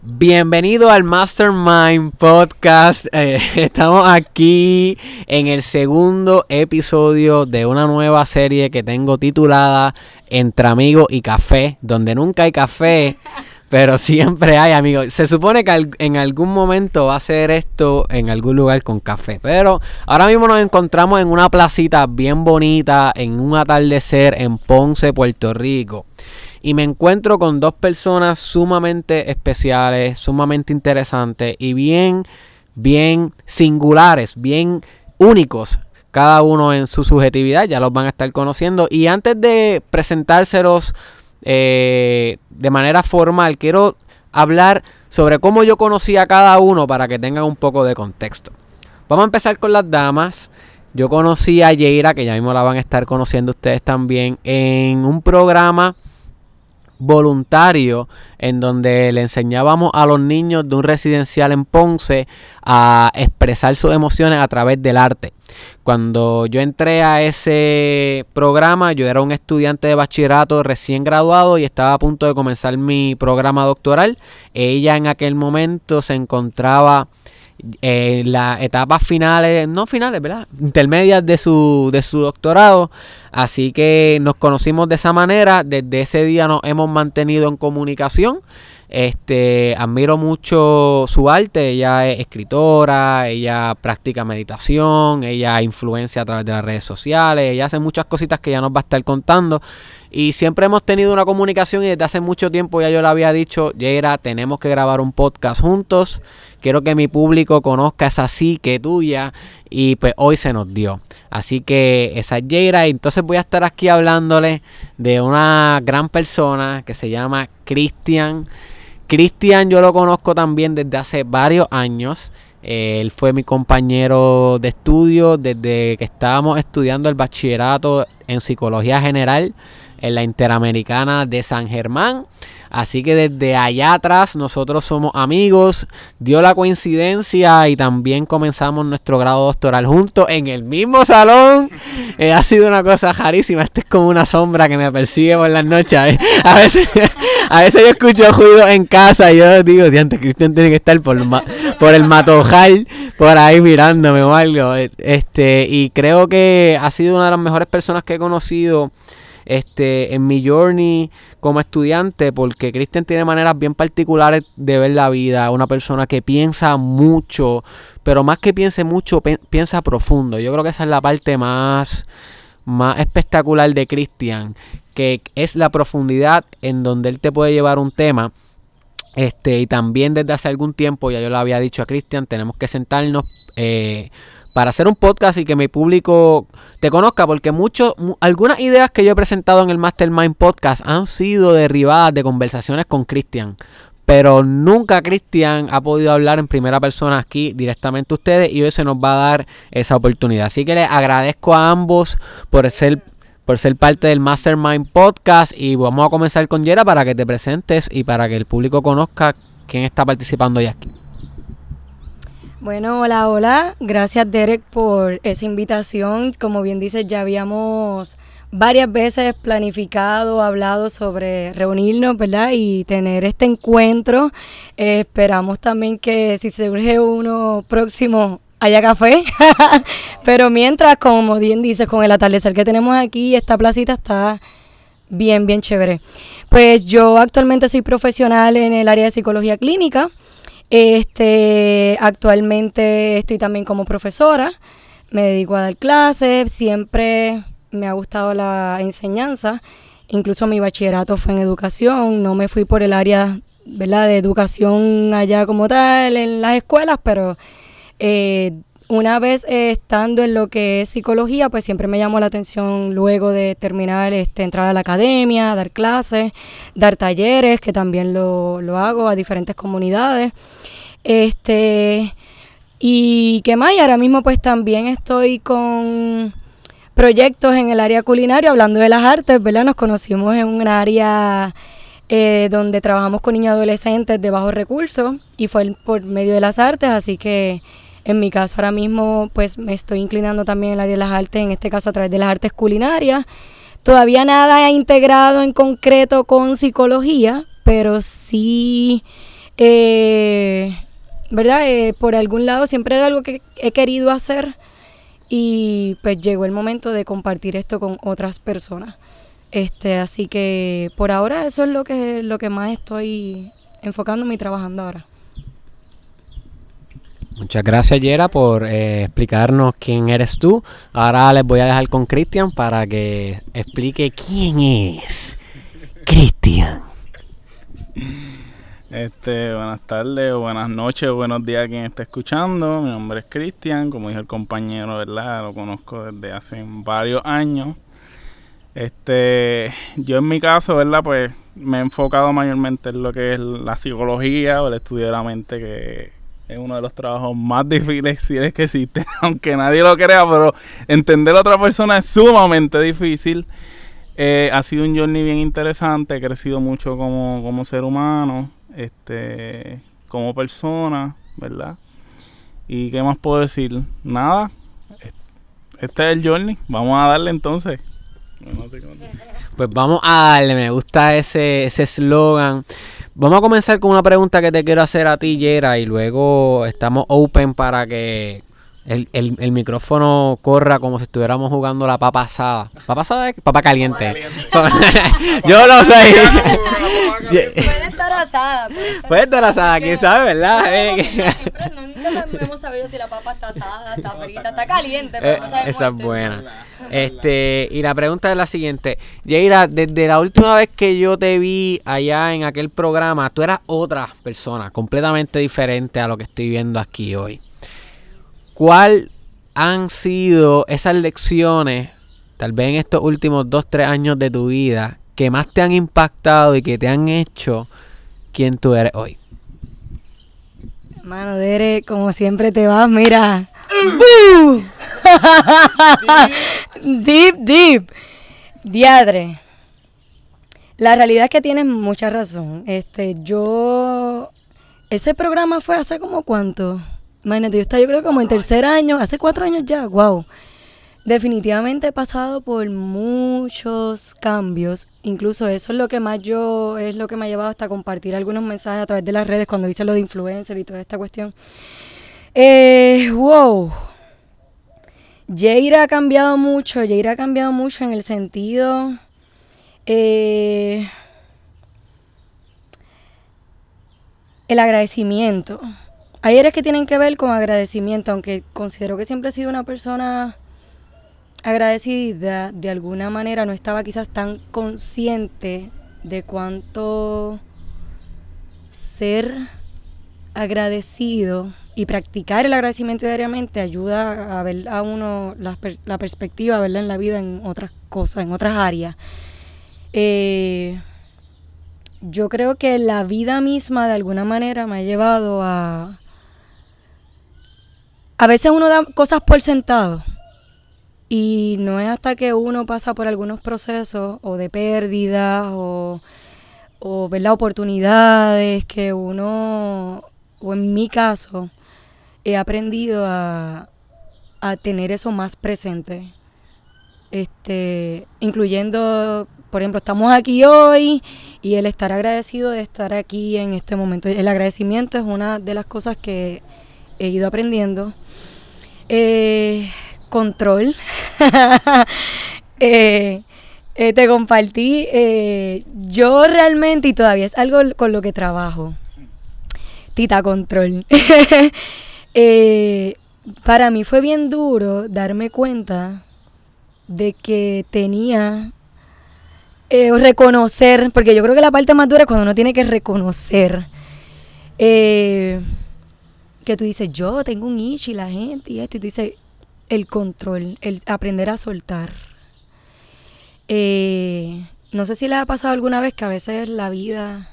Bienvenido al Mastermind Podcast. Eh, estamos aquí en el segundo episodio de una nueva serie que tengo titulada Entre Amigos y Café, donde nunca hay café, pero siempre hay amigos. Se supone que en algún momento va a ser esto en algún lugar con café, pero ahora mismo nos encontramos en una placita bien bonita, en un atardecer en Ponce, Puerto Rico y me encuentro con dos personas sumamente especiales, sumamente interesantes y bien, bien singulares, bien únicos, cada uno en su subjetividad, ya los van a estar conociendo. Y antes de presentárselos eh, de manera formal, quiero hablar sobre cómo yo conocí a cada uno para que tengan un poco de contexto. Vamos a empezar con las damas. Yo conocí a Yeira, que ya mismo la van a estar conociendo ustedes también, en un programa voluntario en donde le enseñábamos a los niños de un residencial en Ponce a expresar sus emociones a través del arte. Cuando yo entré a ese programa, yo era un estudiante de bachillerato recién graduado y estaba a punto de comenzar mi programa doctoral. Ella en aquel momento se encontraba en las etapas finales, no finales, ¿verdad? Intermedias de su, de su doctorado. Así que nos conocimos de esa manera. Desde ese día nos hemos mantenido en comunicación. Este, admiro mucho su arte. Ella es escritora, ella practica meditación, ella influencia a través de las redes sociales, ella hace muchas cositas que ya nos va a estar contando. Y siempre hemos tenido una comunicación y desde hace mucho tiempo ya yo le había dicho, Yera, tenemos que grabar un podcast juntos. Quiero que mi público conozca esa que tuya. Y pues hoy se nos dio. Así que esa es Yeira. Entonces voy a estar aquí hablándole de una gran persona que se llama Cristian. Cristian yo lo conozco también desde hace varios años. Él fue mi compañero de estudio desde que estábamos estudiando el bachillerato en psicología general en la Interamericana de San Germán. Así que desde allá atrás nosotros somos amigos. Dio la coincidencia y también comenzamos nuestro grado doctoral juntos en el mismo salón. Eh, ha sido una cosa rarísima. Este es como una sombra que me persigue por las noches. A veces, a veces yo escucho ruido en casa y yo digo, diante, Cristian tiene que estar por, por el matojal, por ahí mirándome o algo. Este, y creo que ha sido una de las mejores personas que he conocido este, en mi journey como estudiante, porque Cristian tiene maneras bien particulares de ver la vida, una persona que piensa mucho, pero más que piense mucho, piensa profundo. Yo creo que esa es la parte más, más espectacular de Cristian, que es la profundidad en donde él te puede llevar un tema. Este, y también desde hace algún tiempo, ya yo le había dicho a Cristian, tenemos que sentarnos eh, para hacer un podcast y que mi público te conozca, porque mucho, algunas ideas que yo he presentado en el Mastermind Podcast han sido derivadas de conversaciones con Cristian. Pero nunca Cristian ha podido hablar en primera persona aquí directamente a ustedes y hoy se nos va a dar esa oportunidad. Así que les agradezco a ambos por ser, por ser parte del Mastermind Podcast y vamos a comenzar con Yera para que te presentes y para que el público conozca quién está participando hoy aquí. Bueno, hola, hola. Gracias Derek por esa invitación. Como bien dices, ya habíamos varias veces planificado, hablado sobre reunirnos, ¿verdad? Y tener este encuentro. Eh, esperamos también que si surge uno próximo haya café. Pero mientras, como bien dices, con el atardecer que tenemos aquí, esta placita está bien, bien chévere. Pues yo actualmente soy profesional en el área de psicología clínica. Este, actualmente estoy también como profesora, me dedico a dar clases, siempre me ha gustado la enseñanza, incluso mi bachillerato fue en educación, no me fui por el área ¿verdad? de educación allá como tal en las escuelas, pero eh, una vez estando en lo que es psicología, pues siempre me llamó la atención luego de terminar, este, entrar a la academia, dar clases, dar talleres, que también lo, lo hago a diferentes comunidades. Este, y qué más, y ahora mismo pues también estoy con proyectos en el área culinaria, hablando de las artes, ¿verdad? Nos conocimos en un área eh, donde trabajamos con niños adolescentes de bajos recursos y fue por medio de las artes, así que en mi caso ahora mismo pues me estoy inclinando también en el área de las artes, en este caso a través de las artes culinarias. Todavía nada ha integrado en concreto con psicología, pero sí Eh, ¿Verdad? Eh, por algún lado siempre era algo que he querido hacer y pues llegó el momento de compartir esto con otras personas. Este, así que por ahora eso es lo que, lo que más estoy enfocándome y trabajando ahora. Muchas gracias, Yera, por eh, explicarnos quién eres tú. Ahora les voy a dejar con Cristian para que explique quién es Cristian. Este, buenas tardes, buenas noches, buenos días a quien esté escuchando. Mi nombre es Cristian, como dijo el compañero, ¿verdad? Lo conozco desde hace varios años. Este, yo en mi caso, ¿verdad? Pues me he enfocado mayormente en lo que es la psicología o el estudio de la mente, que es uno de los trabajos más difíciles que existe, aunque nadie lo crea, pero entender a otra persona es sumamente difícil. Eh, ha sido un journey bien interesante, he crecido mucho como, como ser humano, este, como persona, ¿verdad? ¿Y qué más puedo decir? Nada, este es el journey, vamos a darle entonces. Pues vamos a darle, me gusta ese eslogan. Vamos a comenzar con una pregunta que te quiero hacer a ti, Yera, y luego estamos open para que el, el, micrófono corra como si estuviéramos jugando la papa asada. ¿Papa asada? Papa caliente. Yo lo sé. puede estar asada. Puede estar, asada, quién sabe, ¿verdad? nunca hemos sabido si la papa está asada, está frita, está caliente, pero no sabemos. Esa es buena. Este, y la pregunta es la siguiente. Yaira, desde la última vez que yo te vi allá en aquel programa, tú eras otra persona, completamente diferente a lo que estoy viendo aquí hoy. ¿Cuál han sido esas lecciones, tal vez en estos últimos dos, tres años de tu vida, que más te han impactado y que te han hecho quien tú eres hoy? Hermano, Dere, como siempre te vas, mira. deep, deep. Diadre. La realidad es que tienes mucha razón. Este, yo. Ese programa fue hace como cuánto. Imagínate, yo estaba yo creo como en tercer año, hace cuatro años ya, wow. Definitivamente he pasado por muchos cambios, incluso eso es lo que más yo, es lo que me ha llevado hasta compartir algunos mensajes a través de las redes cuando hice lo de influencer y toda esta cuestión. Eh, wow. Jair ha cambiado mucho, Jair ha cambiado mucho en el sentido... Eh, el agradecimiento. Hay áreas que tienen que ver con agradecimiento, aunque considero que siempre he sido una persona agradecida, de alguna manera no estaba quizás tan consciente de cuánto ser agradecido y practicar el agradecimiento diariamente ayuda a ver a uno la, la perspectiva verla en la vida en otras cosas, en otras áreas. Eh, yo creo que la vida misma de alguna manera me ha llevado a, a veces uno da cosas por sentado y no es hasta que uno pasa por algunos procesos o de pérdida o, o ver las oportunidades que uno, o en mi caso, he aprendido a, a tener eso más presente. Este, incluyendo, por ejemplo, estamos aquí hoy y el estar agradecido de estar aquí en este momento. El agradecimiento es una de las cosas que he ido aprendiendo. Eh, control. Eh, eh, te compartí. yo realmente, y todavía es algo con lo que trabajo. Tita Control. para mí fue bien duro darme cuenta de que tenía reconocer, porque yo creo que la parte más dura es cuando uno tiene que reconocer que tú dices, yo tengo un issue y la gente y esto, y tú dices, el control, el aprender a soltar. Eh, no sé si le ha pasado alguna vez que a veces la vida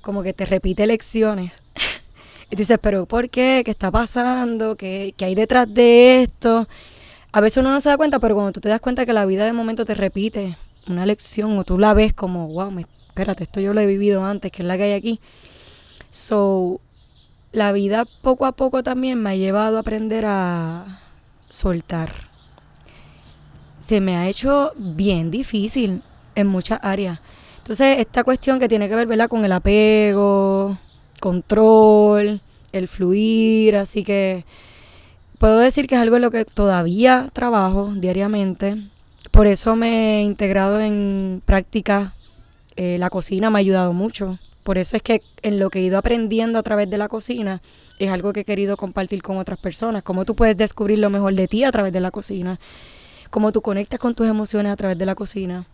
como que te repite lecciones. y tú dices, pero ¿por qué? ¿Qué está pasando? ¿Qué, ¿Qué hay detrás de esto? A veces uno no se da cuenta, pero cuando tú te das cuenta que la vida de momento te repite una lección o tú la ves como, wow, espérate, esto yo lo he vivido antes, que es la que hay aquí. So, la vida poco a poco también me ha llevado a aprender a soltar. Se me ha hecho bien difícil en muchas áreas. Entonces, esta cuestión que tiene que ver con el apego, control, el fluir, así que puedo decir que es algo en lo que todavía trabajo diariamente. Por eso me he integrado en prácticas. Eh, la cocina me ha ayudado mucho. Por eso es que en lo que he ido aprendiendo a través de la cocina es algo que he querido compartir con otras personas. Cómo tú puedes descubrir lo mejor de ti a través de la cocina. Cómo tú conectas con tus emociones a través de la cocina.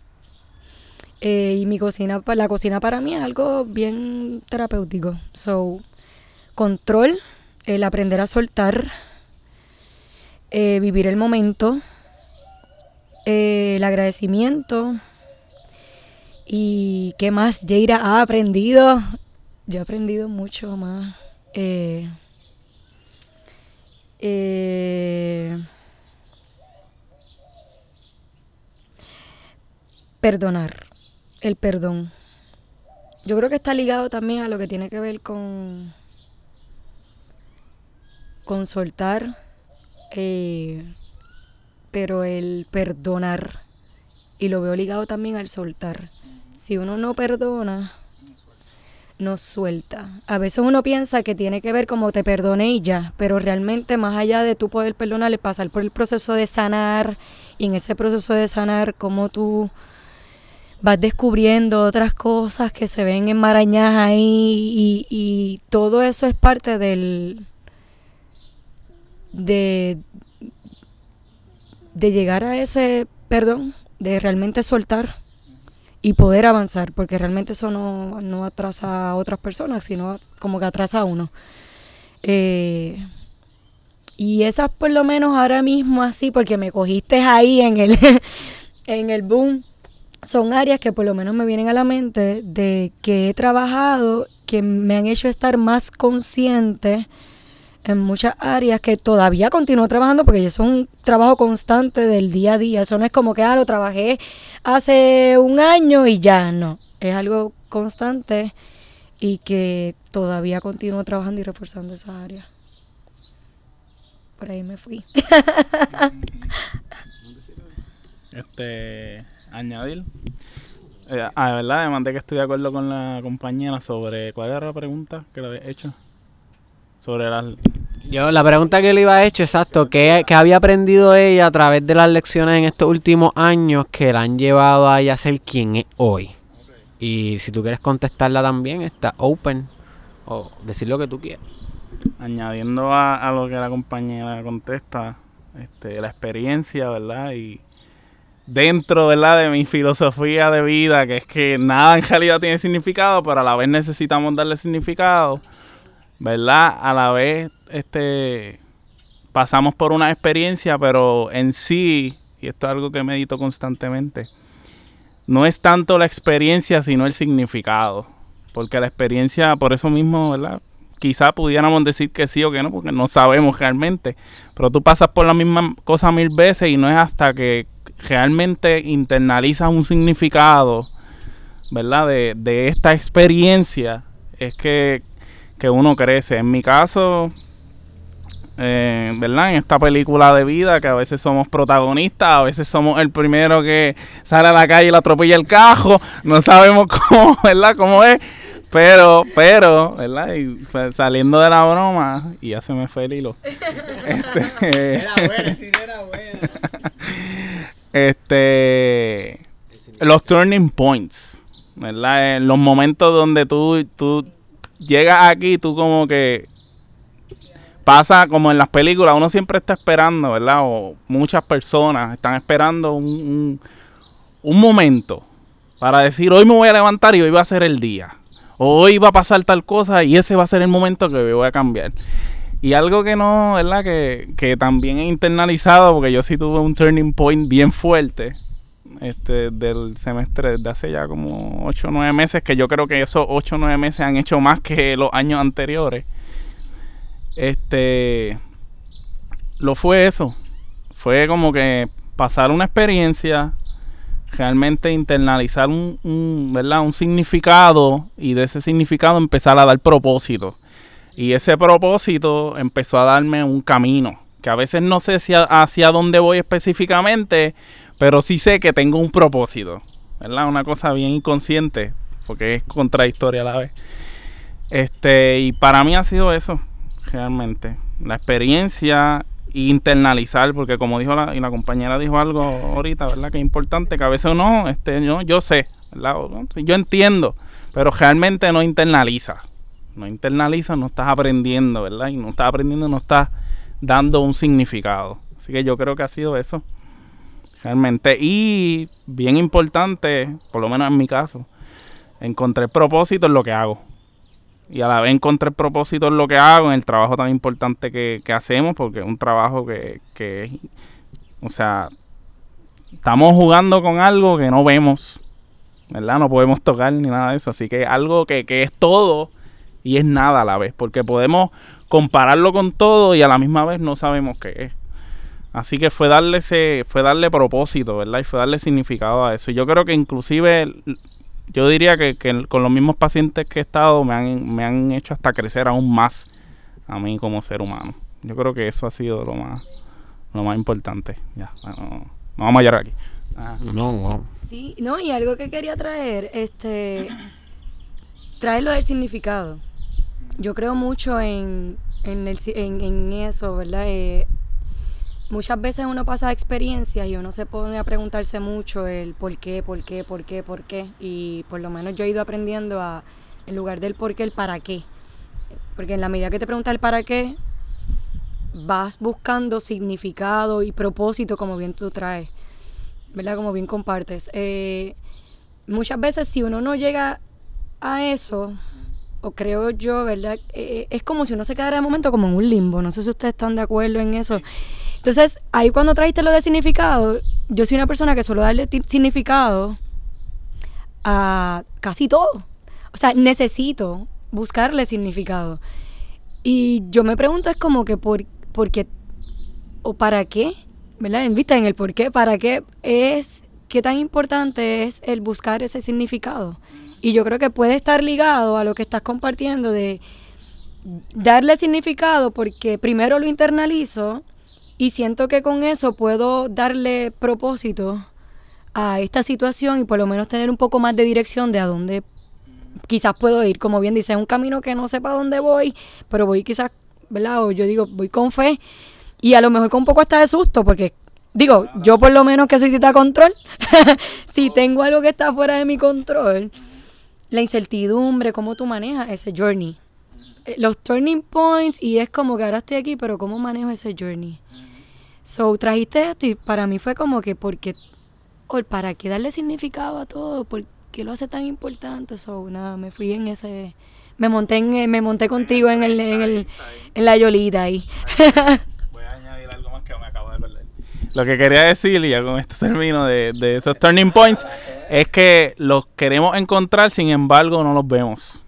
Eh, y mi cocina, la cocina para mí es algo bien terapéutico. So, control, el aprender a soltar, eh, vivir el momento, eh, el agradecimiento. ¿Y qué más Jaira ha aprendido? Yo he aprendido mucho más. perdonar el perdón. Yo creo que está ligado también a lo que tiene que ver con, con soltar, eh, pero el perdonar. Y lo veo ligado también al soltar. Si uno no perdona, no suelta. A veces uno piensa que tiene que ver como te perdoné y ya, pero realmente más allá de tú poder perdonar, pasar por el proceso de sanar y en ese proceso de sanar, como tú vas descubriendo otras cosas que se ven enmarañadas ahí y, todo eso es parte del de, de llegar a ese perdón, de realmente soltar y poder avanzar, porque realmente eso no, no atrasa a otras personas, sino como que atrasa a uno. Eh, y esas por lo menos ahora mismo así, porque me cogiste ahí en el, en el boom son áreas que por lo menos me vienen a la mente de que he trabajado, que me han hecho estar más consciente en muchas áreas que todavía continúo trabajando porque es un trabajo constante del día a día. Eso no es como que, ah, lo trabajé hace un año y ya, no. Es algo constante y que todavía continúo trabajando y reforzando esas áreas. Por ahí me fui. este añadir. Eh, ah, verdad, además de que estoy de acuerdo con la compañera sobre cuál era la pregunta que le había hecho. Sobre las... Yo, la pregunta que le iba a hecho, exacto, ¿qué, había aprendido ella a través de las lecciones en estos últimos años que la han llevado a ella a ser quien es hoy? Y si tú quieres contestarla también, está open o decir lo que tú quieras. Añadiendo a, a lo que la compañera contesta, este, la experiencia, ¿verdad? Y dentro ¿verdad? de mi filosofía de vida, que es que nada en realidad tiene significado, pero a la vez necesitamos darle significado, ¿verdad? A la vez este, pasamos por una experiencia, pero en sí, y esto es algo que medito constantemente, no es tanto la experiencia, sino el significado. Porque la experiencia, por eso mismo, ¿verdad? Quizá pudiéramos decir que sí o que no, porque no sabemos realmente. Pero tú pasas por la misma cosa mil veces y no es hasta que realmente internalizas un significado, ¿verdad? De, esta experiencia, es que, uno crece. En mi caso, eh, ¿verdad? En esta película de vida, que a veces somos protagonistas, a veces somos el primero que sale a la calle y le atropella el cajo, no sabemos cómo, ¿verdad? Cómo es. Pero, pero, ¿verdad? Y saliendo de la broma, y ya se me fue el hilo. este, era buena, sí, era buena. Este. Los turning points. ¿Verdad? En los momentos donde tú, tú llegas aquí, tú como que. Pasa como en las películas, uno siempre está esperando, ¿verdad? O muchas personas están esperando un, un, momento para decir, hoy me voy a levantar y hoy va a ser el día. hoy va a pasar tal cosa y ese va a ser el momento que voy a cambiar. Y algo que no, ¿verdad? Que, que también he internalizado, porque yo sí tuve un turning point bien fuerte este, del semestre de hace ya como 8 o 9 meses, que yo creo que esos 8 o 9 meses han hecho más que los años anteriores. Este, lo fue eso. Fue como que pasar una experiencia, realmente internalizar un, ¿verdad? un significado y de ese significado empezar a dar propósito. Y ese propósito empezó a darme un camino, que a veces no sé si hacia dónde voy específicamente, pero sí sé que tengo un propósito, ¿verdad? Una cosa bien inconsciente, porque es contradictoria a la vez. Este, y para mí ha sido eso, realmente. La experiencia internalizar, porque como dijo la, y la compañera dijo algo ahorita, ¿verdad? Que es importante, que a veces uno, este, yo, yo sé, ¿verdad? Yo entiendo, pero realmente no internaliza. No internaliza, no estás aprendiendo, ¿verdad? Y no estás aprendiendo, no estás dando un significado. Así que yo creo que ha sido eso. Realmente. Y bien importante, por lo menos en mi caso, encontré propósito en lo que hago y a la vez encontré propósito en lo que hago, en el trabajo tan importante que, hacemos, porque es un trabajo que, que, o sea, estamos jugando con algo que no vemos, ¿verdad? No podemos tocar ni nada de eso, así que algo que, que es todo y es nada a la vez, porque podemos compararlo con todo y a la misma vez no sabemos qué es. Así que fue darle ese, fue darle propósito, ¿verdad? Y fue darle significado a eso. Y yo creo que inclusive yo diría que, con los mismos pacientes que he estado me han, me han hecho hasta crecer aún más a mí como ser humano. Yo creo que eso ha sido lo más, lo más importante. Ya, no vamos a llorar aquí. No, Sí, no, y algo que quería traer, este, traerlo del significado. Yo creo mucho en, en, el, en, en eso, ¿verdad? Eh, muchas veces uno pasa experiencias y uno se pone a preguntarse mucho el por qué, por qué, por qué, por qué. Y por lo menos yo he ido aprendiendo a, en lugar del por qué, el para qué. Porque en la medida que te preguntas el para qué, vas buscando significado y propósito como bien tú traes, ¿verdad? Como bien compartes. Eh, muchas veces si uno no llega a eso, o creo yo, ¿verdad? Eh, es como si uno se quedara de momento como en un limbo. No sé si ustedes están de acuerdo en eso. Entonces, ahí cuando trajiste lo de significado, yo soy una persona que suelo darle significado a casi todo. O sea, necesito buscarle significado. Y yo me pregunto es como que por, por qué o para qué, ¿verdad? En vista en el por qué, para qué es, qué tan importante es el buscar ese significado. Y yo creo que puede estar ligado a lo que estás compartiendo de darle significado porque primero lo internalizo y siento que con eso puedo darle propósito a esta situación y por lo menos tener un poco más de dirección de a dónde quizás puedo ir. Como bien dice, es un camino que no sepa dónde voy, pero voy quizás, ¿verdad? O yo digo, voy con fe y a lo mejor con un poco hasta de susto, porque digo, yo por lo menos que soy tita control, si tengo algo que está fuera de mi control, la incertidumbre, cómo tú manejas ese journey. Eh, los turning points y es como que ahora estoy aquí, pero ¿cómo manejo ese journey? So, trajiste esto y para mí fue como que porque, o para qué darle significado a todo, ¿por qué lo hace tan importante? So, nada, me fui en ese, me monté en, me monté contigo en el, en el, en la yolita ahí. Voy a añadir algo más que me acabo de perder. Lo que quería decir, y ya con este término de, de esos turning points, es que los queremos encontrar, sin embargo, no los vemos.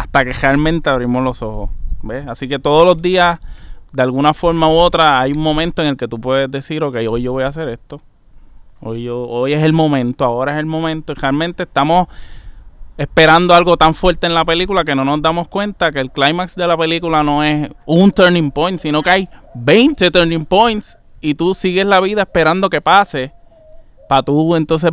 Hasta que realmente abrimos los ojos. ¿Ves? Así que todos los días de alguna forma u otra hay un momento en el que tú puedes decir, ok, hoy yo voy a hacer esto. Hoy, yo, hoy es el momento, ahora es el momento. Realmente estamos esperando algo tan fuerte en la película que no nos damos cuenta que el clímax de la película no es un turning point, sino que hay 20 turning points y tú sigues la vida esperando que pase para tú entonces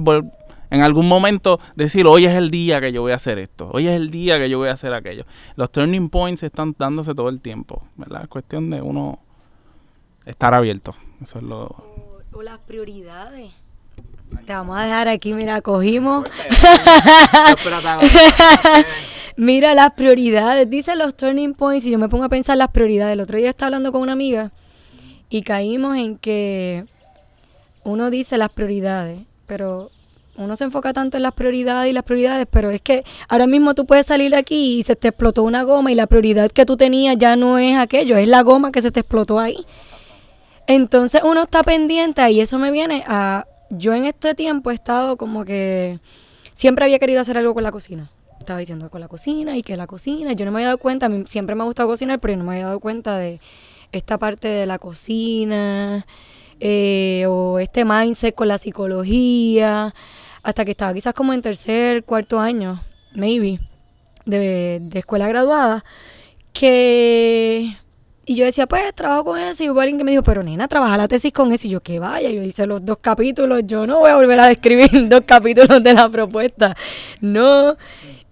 en algún momento decir, hoy es el día que yo voy a hacer esto, hoy es el día que yo voy a hacer aquello. Los turning points están dándose todo el tiempo, ¿verdad? Es cuestión de uno estar abierto. Eso es lo... O, las prioridades. Te vamos a dejar aquí, mira, cogimos. mira las prioridades, dice los turning points y yo me pongo a pensar las prioridades. El otro día estaba hablando con una amiga y caímos en que uno dice las prioridades, pero uno se enfoca tanto en las prioridades y las prioridades, pero es que ahora mismo tú puedes salir aquí y se te explotó una goma y la prioridad que tú tenías ya no es aquello, es la goma que se te explotó ahí. Entonces uno está pendiente y eso me viene a... Yo en este tiempo he estado como que siempre había querido hacer algo con la cocina. Estaba diciendo con la cocina y que la cocina. Yo no me había dado cuenta, a siempre me ha gustado cocinar, pero no me había dado cuenta de esta parte de la cocina eh, o este mindset con la psicología hasta que estaba quizás como en tercer, cuarto año, maybe, de, escuela graduada, que... Y yo decía, pues trabajo con eso. Y hubo alguien que me dijo, pero nena, trabaja la tesis con eso. Y yo, que vaya, yo hice los dos capítulos. Yo no voy a volver a describir dos capítulos de la propuesta. No.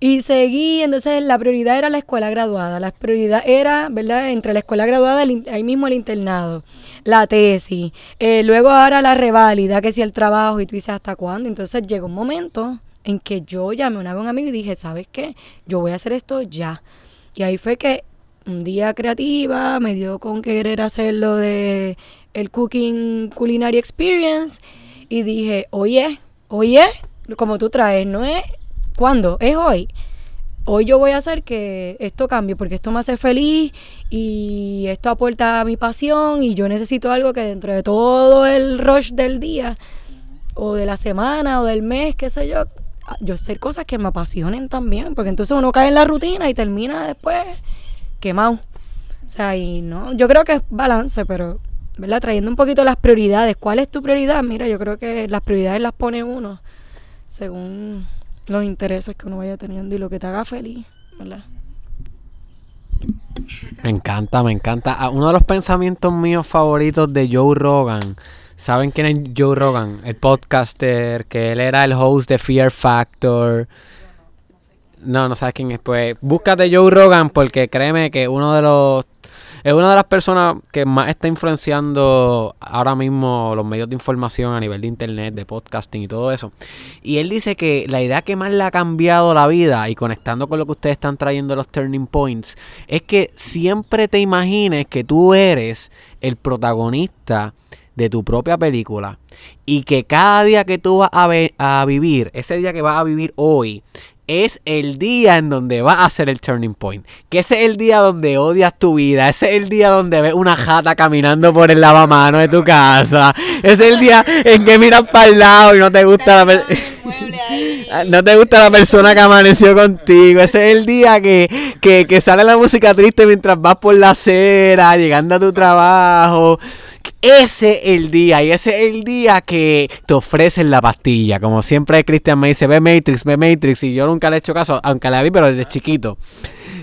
Y seguí, entonces la prioridad era la escuela graduada, la prioridad era, ¿verdad? Entre la escuela graduada, ahí mismo el internado, la tesis, eh, luego ahora la reválida, que si el trabajo, y tú dices, ¿hasta cuándo? Entonces llegó un momento en que yo llamé a un amigo y dije, ¿sabes qué? Yo voy a hacer esto ya. Y ahí fue que un día creativa me dio con querer hacer lo de el Cooking Culinary Experience y dije, oye, oye, como tú traes, no es cuándo, es hoy. Hoy yo voy a hacer que esto cambie porque esto me hace feliz y esto aporta a mi pasión y yo necesito algo que dentro de todo el rush del día o de la semana o del mes, qué sé yo, yo hacer cosas que me apasionen también, porque entonces uno cae en la rutina y termina después quemado. O sea, y no, yo creo que es balance, pero ¿verdad? Trayendo un poquito las prioridades. ¿Cuál es tu prioridad? Mira, yo creo que las prioridades las pone uno según los intereses que uno vaya teniendo y lo que te haga feliz, ¿verdad? Me encanta, me encanta. Ah, uno de los pensamientos míos favoritos de Joe Rogan. ¿Saben quién es Joe Rogan? El podcaster, que él era el host de Fear Factor. No, no sabes quién es. Pues búscate Joe Rogan porque créeme que uno de los es una de las personas que más está influenciando ahora mismo los medios de información a nivel de internet, de podcasting y todo eso. Y él dice que la idea que más le ha cambiado la vida y conectando con lo que ustedes están trayendo los turning points es que siempre te imagines que tú eres el protagonista de tu propia película y que cada día que tú vas a, vivir, ese día que vas a vivir hoy, es el día en donde va a ser el turning point. Que ese es el día donde odias tu vida. Ese es el día donde ves una jata caminando por el lavamano de tu casa. Ese es el día en que miras para el lado y no te gusta la no te gusta la persona que amaneció contigo. Ese es el día que, que, que sale la música triste mientras vas por la acera, llegando a tu trabajo ese es el día y ese es el día que te ofrecen la pastilla. Como siempre Cristian me dice, ve Matrix, ve Matrix y yo nunca le he hecho caso, aunque la vi pero desde chiquito.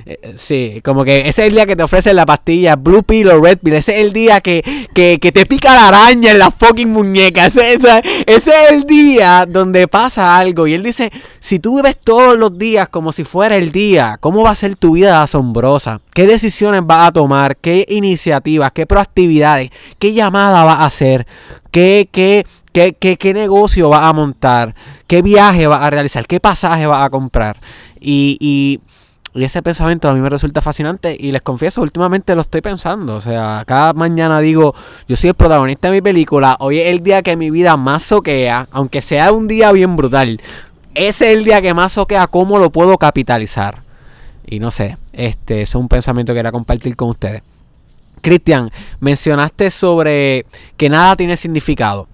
Eh, sí, como que ese es el día que te ofrecen la pastilla Blue Pill o Red Pill. Ese es el día que, que, te pica la araña en la fucking muñeca. Ese, ese, es el día donde pasa algo. Y él dice, si tú vives todos los días como si fuera el día, ¿cómo va a ser tu vida asombrosa? ¿Qué decisiones vas a tomar? ¿Qué iniciativas? ¿Qué proactividades? ¿Qué llamada vas a hacer? ¿Qué, qué, qué, qué, qué negocio vas a montar? ¿Qué viaje vas a realizar? ¿Qué pasaje vas a comprar? Y, y y ese pensamiento a mí me resulta fascinante y les confieso, últimamente lo estoy pensando. O sea, cada mañana digo, yo soy el protagonista de mi película, hoy es el día que mi vida más soquea, aunque sea un día bien brutal. Ese es el día que más soquea, ¿cómo lo puedo capitalizar? Y no sé, este es un pensamiento que quería compartir con ustedes. Cristian, mencionaste sobre que nada tiene significado.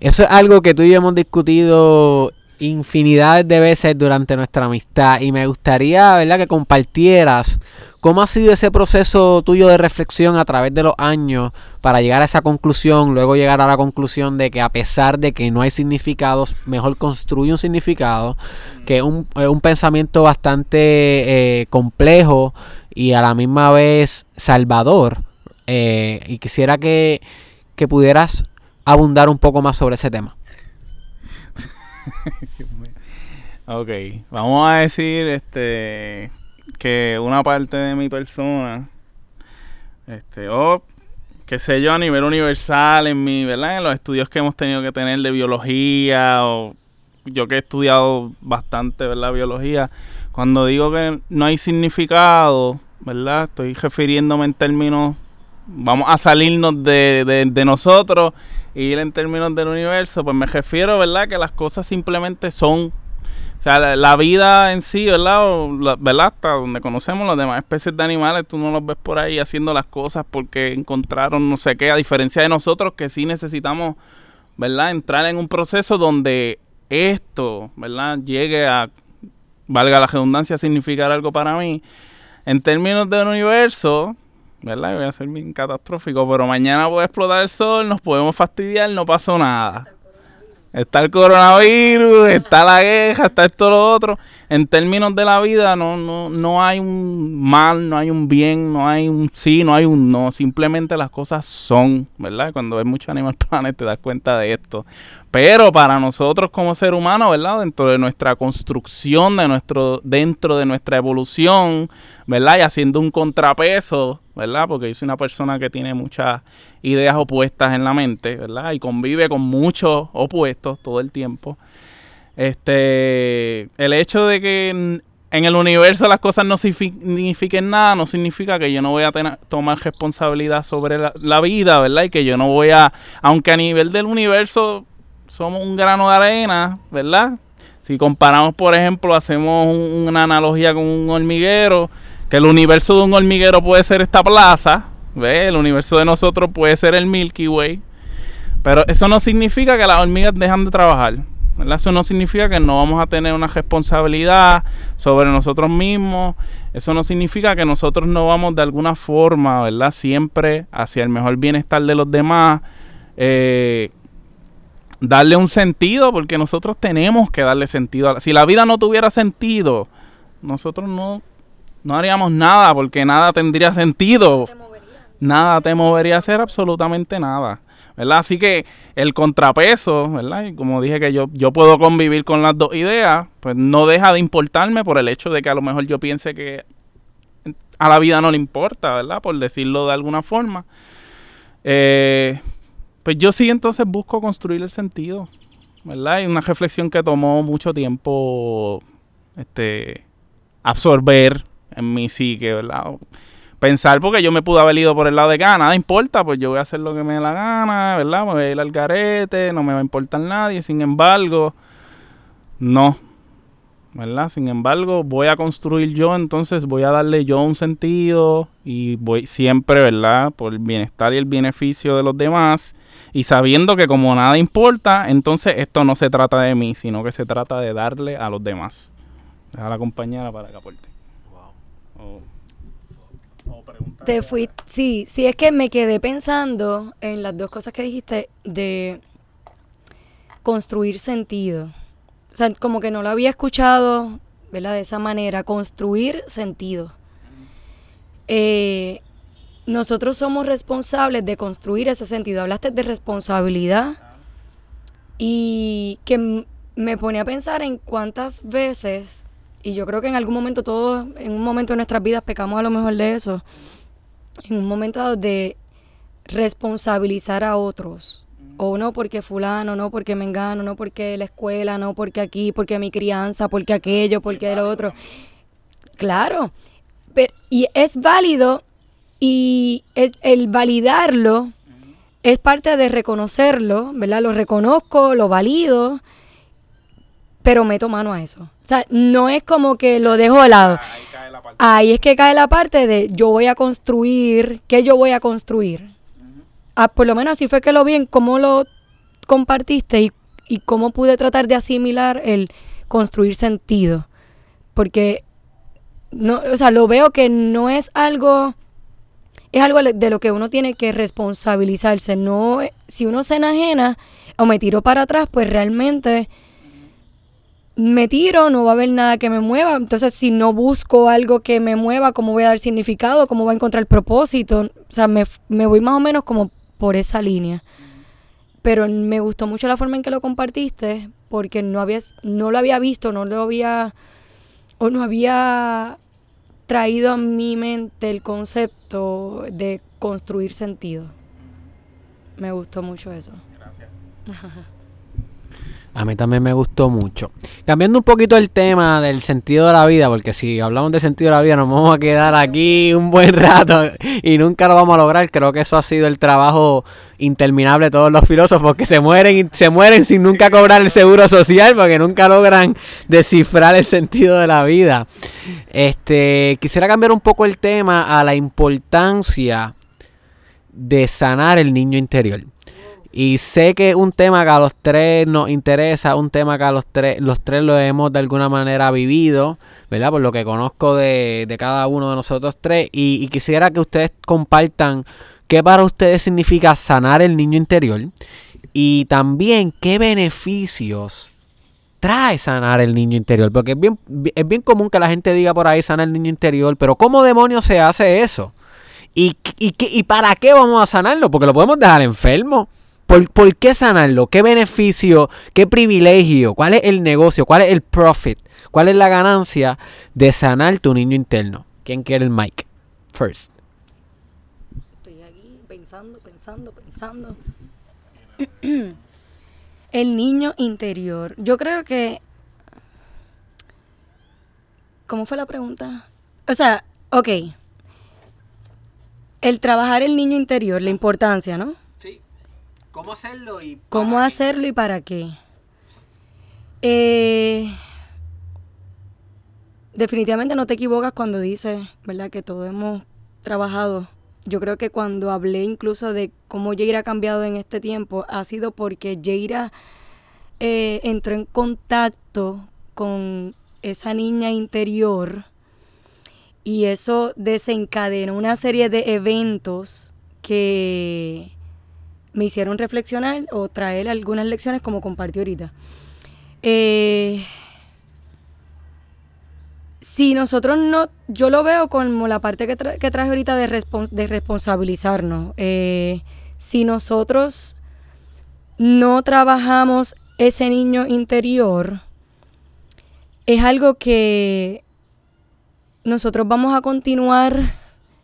Eso es algo que tú y yo hemos discutido infinidad de veces durante nuestra amistad y me gustaría, ¿verdad?, que compartieras cómo ha sido ese proceso tuyo de reflexión a través de los años para llegar a esa conclusión, luego llegar a la conclusión de que a pesar de que no hay significados, mejor construye un significado, que es un, un pensamiento bastante eh, complejo y a la misma vez salvador. Eh, y quisiera que, que pudieras abundar un poco más sobre ese tema. ok, vamos a decir este que una parte de mi persona, este, o qué sé yo, a nivel universal, en mi, ¿verdad? En los estudios que hemos tenido que tener de biología, o yo que he estudiado bastante, ¿verdad? Biología, cuando digo que no hay significado, ¿verdad? Estoy refiriéndome en términos, vamos a salirnos de, de, de nosotros y en términos del universo, pues me refiero, ¿verdad? Que las cosas simplemente son. O sea, la, vida en sí, ¿verdad? ¿verdad? Hasta donde conocemos las demás especies de animales, tú no los ves por ahí haciendo las cosas porque encontraron no sé qué, a diferencia de nosotros que sí necesitamos, ¿verdad? Entrar en un proceso donde esto, ¿verdad? Llegue a, valga la redundancia, significar algo para mí. En términos del universo, ¿verdad? Voy a ser bien catastrófico, pero mañana puede explotar el sol, nos podemos fastidiar, no pasó nada. Está el coronavirus, está la guerra, está esto lo otro. En términos de la vida no, no, no hay un mal, no hay un bien, no hay un sí, no hay un no. Simplemente las cosas son, ¿verdad? Cuando ves mucho Animal Planet te das cuenta de esto. Pero para nosotros como ser humano, ¿verdad? Dentro de nuestra construcción, de nuestro, dentro de nuestra evolución, ¿verdad? Y haciendo un contrapeso, ¿verdad? Porque yo soy una persona que tiene muchas ideas opuestas en la mente, ¿verdad? Y convive con muchos opuestos todo el tiempo. Este, el hecho de que en, el universo las cosas no signifiquen nada, no significa que yo no voy a tomar responsabilidad sobre la, vida, ¿verdad? Y que yo no voy a, aunque a nivel del universo somos un grano de arena, ¿verdad? Si comparamos, por ejemplo, hacemos una analogía con un hormiguero, que el universo de un hormiguero puede ser esta plaza, ¿ves? El universo de nosotros puede ser el Milky Way, pero eso no significa que las hormigas dejan de trabajar. Eso no significa que no vamos a tener una responsabilidad sobre nosotros mismos. Eso no significa que nosotros no vamos de alguna forma, ¿verdad? Siempre hacia el mejor bienestar de los demás. Eh, darle un sentido, porque nosotros tenemos que darle sentido. si la vida no tuviera sentido, nosotros no, no haríamos nada, porque nada tendría sentido. Nada te movería a hacer absolutamente nada. ¿Verdad? Así que el contrapeso, ¿verdad? Y como dije que yo, yo puedo convivir con las dos ideas, pues no deja de importarme por el hecho de que a lo mejor yo piense que a la vida no le importa, ¿verdad? Por decirlo de alguna forma. Eh, pues yo sí entonces busco construir el sentido, ¿verdad? Y una reflexión que tomó mucho tiempo este, absorber en mi psique, ¿verdad? Pensar porque yo me pude haber ido por el lado de acá, nada importa, pues yo voy a hacer lo que me dé la gana, ¿verdad? Me voy a ir al garete, no me va a importar nadie, sin embargo, no, ¿verdad? Sin embargo, voy a construir yo, entonces voy a darle yo un sentido y voy siempre, ¿verdad? Por el bienestar y el beneficio de los demás y sabiendo que como nada importa, entonces esto no se trata de mí, sino que se trata de darle a los demás. Deja a la compañera para que aporte. Wow. Te fui, sí, sí es que me quedé pensando en las dos cosas que dijiste de construir sentido. O sea, como que no lo había escuchado, ¿verdad? De esa manera, construir sentido. Eh, nosotros somos responsables de construir ese sentido. Hablaste de responsabilidad y que me pone a pensar en cuántas veces y yo creo que en algún momento todos, en un momento de nuestras vidas pecamos a lo mejor de eso, en un momento de responsabilizar a otros. O no porque fulano, no porque me engano, no porque la escuela, no porque aquí, porque mi crianza, porque aquello, porque el otro. Claro, pero, y es válido y el validarlo es parte de reconocerlo, ¿verdad? Lo reconozco, lo valido pero meto mano a eso. O sea, no es como que lo dejo de lado. Ahí, es que cae la parte de yo voy a construir, ¿qué yo voy a construir? ah, por lo menos así fue que lo vi en cómo lo compartiste y, y cómo pude tratar de asimilar el construir sentido. Porque, no, o sea, lo veo que no es algo es algo de lo que uno tiene que responsabilizarse. No, si uno se enajena o me tiro para atrás, pues realmente me tiro, no va a haber nada que me mueva. Entonces, si no busco algo que me mueva, ¿cómo voy a dar significado? ¿Cómo voy a encontrar el propósito? O sea, me, voy más o menos como por esa línea. Pero me gustó mucho la forma en que lo compartiste, porque no, había, no lo había visto, no lo había, o no había traído a mi mente el concepto de construir sentido. Me gustó mucho eso. Gracias. A mí también me gustó mucho. Cambiando un poquito el tema del sentido de la vida, porque si hablamos del sentido de la vida nos vamos a quedar aquí un buen rato y nunca lo vamos a lograr. Creo que eso ha sido el trabajo interminable de todos los filósofos que se mueren se mueren sin nunca cobrar el seguro social porque nunca logran descifrar el sentido de la vida. Este, quisiera cambiar un poco el tema a la importancia de sanar el niño interior. Y sé que es un tema que a los tres nos interesa, un tema que a los tres, los tres lo hemos de alguna manera vivido, ¿verdad? Por lo que conozco de, cada uno de nosotros tres. Y, quisiera que ustedes compartan qué para ustedes significa sanar el niño interior. Y también qué beneficios trae sanar el niño interior? Porque es bien, es bien común que la gente diga por ahí sanar el niño interior, pero ¿cómo demonios se hace eso? ¿Y, y, y para qué vamos a sanarlo? Porque lo podemos dejar enfermo. ¿Por, ¿Por, qué sanarlo? ¿Qué beneficio? ¿Qué privilegio? ¿Cuál es el negocio? ¿Cuál es el profit? ¿Cuál es la ganancia de sanar tu niño interno? ¿Quién quiere el mic? First. Estoy aquí pensando, pensando, pensando. el niño interior. Yo creo que... ¿Cómo fue la pregunta? O sea, ok. El trabajar el niño interior, la importancia, ¿no? ¿Cómo hacerlo y para ¿Cómo qué? hacerlo y para qué? Eh, definitivamente no te equivocas cuando dices, ¿verdad? Que todos hemos trabajado. Yo creo que cuando hablé incluso de cómo Jaira ha cambiado en este tiempo, ha sido porque Jaira eh, entró en contacto con esa niña interior y eso desencadenó una serie de eventos que me hicieron reflexionar o traer algunas lecciones como compartí ahorita. Eh, si nosotros no, yo lo veo como la parte que, tra que traje ahorita de responsabilizarnos. Eh, si nosotros no trabajamos ese niño interior, es algo que nosotros vamos a continuar,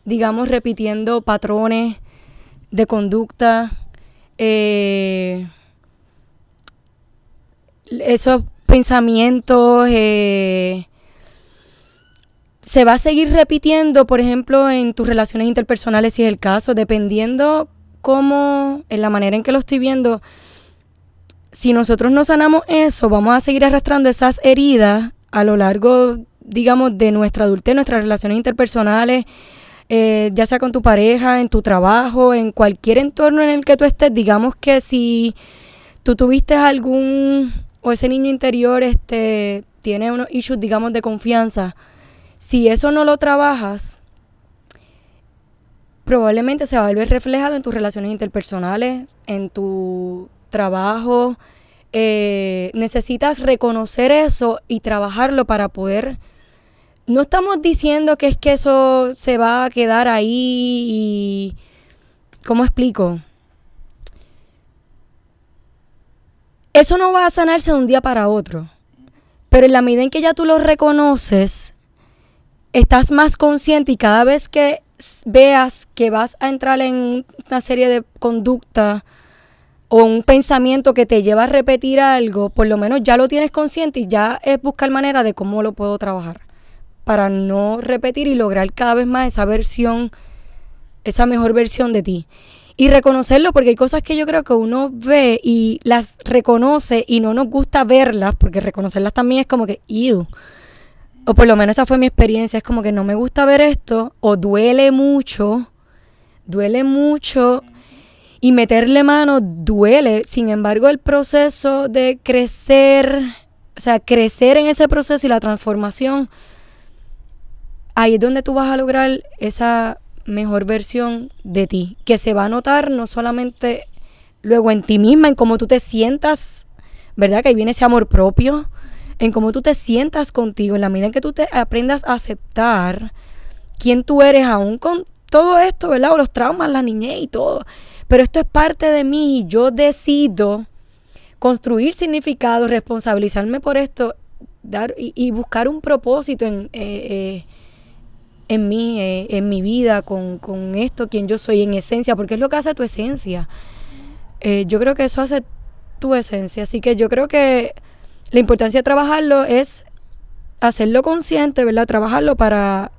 digamos, repitiendo patrones de conducta, eh, esos pensamientos eh, se va a seguir repitiendo, por ejemplo, en tus relaciones interpersonales, si es el caso, dependiendo cómo, en la manera en que lo estoy viendo, si nosotros no sanamos eso, vamos a seguir arrastrando esas heridas a lo largo, digamos, de nuestra adultez, nuestras relaciones interpersonales, eh, ya sea con tu pareja, en tu trabajo, en cualquier entorno en el que tú estés, digamos que si tú tuviste algún, o ese niño interior este, tiene unos issues, digamos, de confianza, si eso no lo trabajas, probablemente se va a ver reflejado en tus relaciones interpersonales, en tu trabajo. Eh, necesitas reconocer eso y trabajarlo para poder no estamos diciendo que es que eso se va a quedar ahí y... ¿Cómo explico? Eso no va a sanarse de un día para otro. Pero en la medida en que ya tú lo reconoces, estás más consciente y cada vez que veas que vas a entrar en una serie de conducta o un pensamiento que te lleva a repetir algo, por lo menos ya lo tienes consciente y ya es buscar manera de cómo lo puedo trabajar para no repetir y lograr cada vez más esa versión, esa mejor versión de ti. Y reconocerlo, porque hay cosas que yo creo que uno ve y las reconoce y no nos gusta verlas, porque reconocerlas también es como que, ew. O por lo menos esa fue mi experiencia, es como que no me gusta ver esto, o duele mucho, duele mucho, y meterle mano duele. Sin embargo, el proceso de crecer, o sea, crecer en ese proceso y la transformación, ahí es donde tú vas a lograr esa mejor versión de ti, que se va a notar no solamente luego en ti misma, en cómo tú te sientas, ¿verdad? Que ahí viene ese amor propio, en cómo tú te sientas contigo, en la medida en que tú te aprendas a aceptar quién tú eres aún con todo esto, ¿verdad? O los traumas, la niñez y todo. Pero esto es parte de mí y yo decido construir significado, responsabilizarme por esto dar y, buscar un propósito en... Eh, eh, en mí, eh, en mi vida, con, con, esto, quien yo soy en esencia, porque es lo que hace tu esencia. Eh, yo creo que eso hace tu esencia, así que yo creo que la importancia de trabajarlo es hacerlo consciente, ¿verdad? Trabajarlo para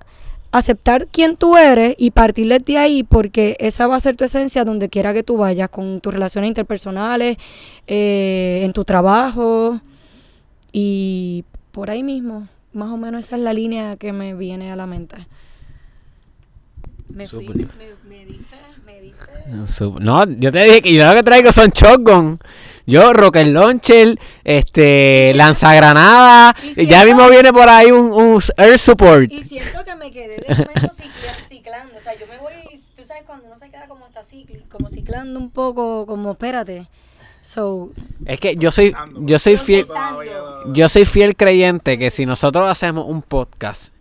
aceptar quién tú eres y partir de ahí porque esa va a ser tu esencia donde quiera que tú vayas, con tus relaciones interpersonales, eh, en tu trabajo y por ahí mismo. Más o menos esa es la línea que me viene a la mente. Me, fui, me, me diste, me diste. No, yo te dije que yo lo que traigo son shotgun. Yo, rocket launcher, este, lanzagranada. Y ya mismo viene por ahí un, un, air support. Y siento que me quedé de momento ciclando. O sea, yo me voy, tú sabes, cuando uno se queda como está cicli, como ciclando un poco, como espérate. So, Es que yo soy, yo soy fiel, yo soy fiel creyente que si nosotros hacemos un podcast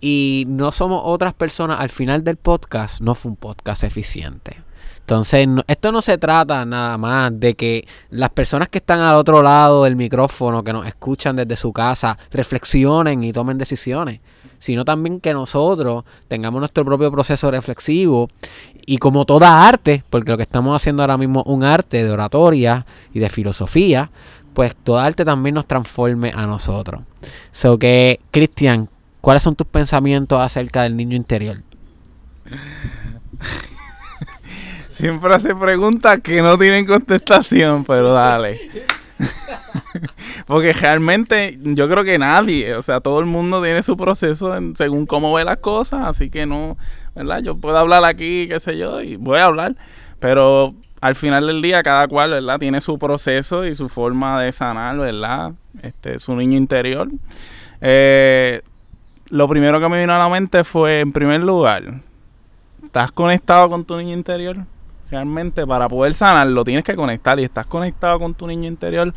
y no somos otras personas al final del podcast, no fue un podcast eficiente. Entonces, esto no se trata nada más de que las personas que están al otro lado del micrófono, que nos escuchan desde su casa, reflexionen y tomen decisiones, sino también que nosotros tengamos nuestro propio proceso reflexivo y como toda arte, porque lo que estamos haciendo ahora mismo es un arte de oratoria y de filosofía, pues toda arte también nos transforme a nosotros. So que, Cristian, ¿cuáles son tus pensamientos acerca del niño interior? Siempre hace preguntas que no tienen contestación, pero dale. Porque realmente yo creo que nadie, o sea, todo el mundo tiene su proceso según cómo ve las cosas, así que no, ¿verdad? Yo puedo hablar aquí, qué sé yo, y voy a hablar, pero al final del día cada cual, ¿verdad? Tiene su proceso y su forma de sanar, ¿verdad? Este, su niño interior. Eh, lo primero que me vino a la mente fue, en primer lugar, ¿estás conectado con tu niño interior? Realmente para poder sanarlo tienes que conectar y estás conectado con tu niño interior.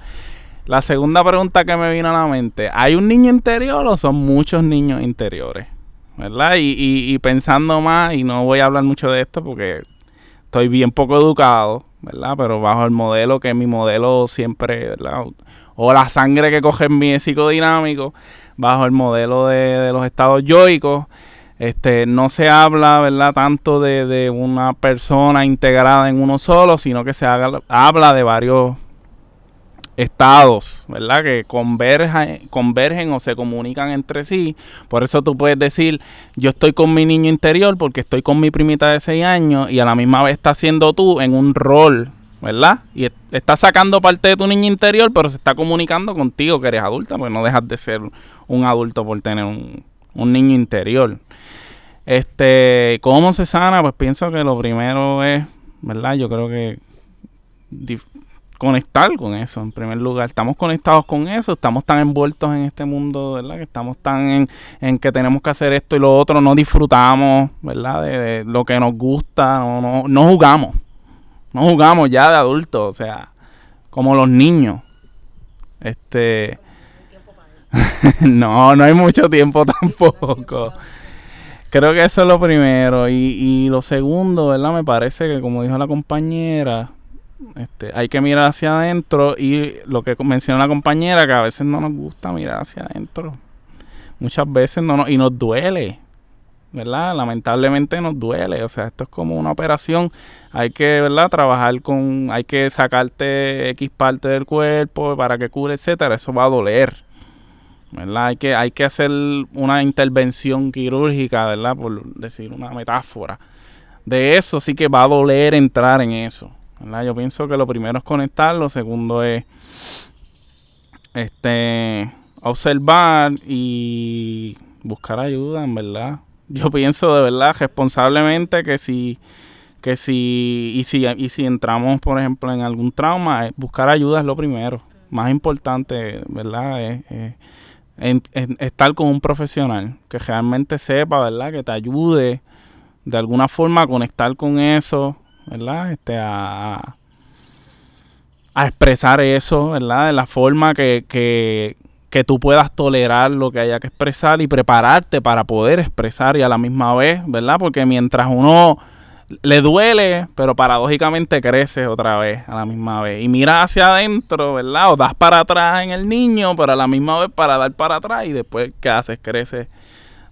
La segunda pregunta que me vino a la mente, ¿hay un niño interior o son muchos niños interiores? ¿Verdad? Y, y- y pensando más, y no voy a hablar mucho de esto porque estoy bien poco educado, ¿verdad? Pero bajo el modelo que mi modelo siempre, ¿verdad? O la sangre que coge en mí es psicodinámico, bajo el modelo de, los estados yoicos, este, no se habla, ¿verdad? Tanto de, una persona integrada en uno solo, sino que se habla de varios estados, ¿verdad? Que converjan, convergen o se comunican entre sí. Por eso tú puedes decir, yo estoy con mi niño interior porque estoy con mi primita de 6 años y a la misma vez estás siendo tú en un rol, ¿verdad? Y est- estás sacando parte de tu niño interior, pero se está comunicando contigo que eres adulta, porque no dejas de ser un adulto por tener un, un niño interior. Este, ¿cómo se sana? Pues pienso que lo primero es, ¿verdad? Yo creo que conectar con eso en primer lugar. Estamos conectados con eso, estamos tan envueltos en este mundo, ¿verdad? Que estamos tan en, en que tenemos que hacer esto y lo otro, no disfrutamos, ¿verdad? De, de lo que nos gusta, no, no, no jugamos. No jugamos ya de adultos, o sea, como los niños. Este no, no hay mucho tiempo tampoco. Creo que eso es lo primero. Y, y lo segundo, ¿verdad? Me parece que, como dijo la compañera, este, hay que mirar hacia adentro. Y lo que mencionó la compañera, que a veces no nos gusta mirar hacia adentro. Muchas veces no nos, y nos duele. ¿Verdad? Lamentablemente nos duele. O sea, esto es como una operación. Hay que, ¿verdad? Trabajar con. Hay que sacarte X parte del cuerpo para que cure, etcétera. Eso va a doler. ¿verdad? Hay que, hay que hacer una intervención quirúrgica, ¿verdad? Por decir una metáfora. De eso sí que va a doler entrar en eso, ¿verdad? Yo pienso que lo primero es conectar, lo segundo es este observar y buscar ayuda, verdad. Yo pienso de verdad responsablemente que si que si y si y si entramos, por ejemplo, en algún trauma, eh, buscar ayuda es lo primero. Más importante, ¿verdad? Es- estar con un profesional que realmente sepa, ¿verdad? Que te ayude de alguna forma a conectar con eso, ¿verdad? Este, a, a expresar eso, ¿verdad? De la forma que, que, que tú puedas tolerar lo que haya que expresar y prepararte para poder expresar y a la misma vez, ¿verdad? Porque mientras uno le duele, pero paradójicamente crece otra vez a la misma vez. Y mira hacia adentro, ¿verdad? O das para atrás en el niño, pero a la misma vez para dar para atrás y después, ¿qué haces? Crece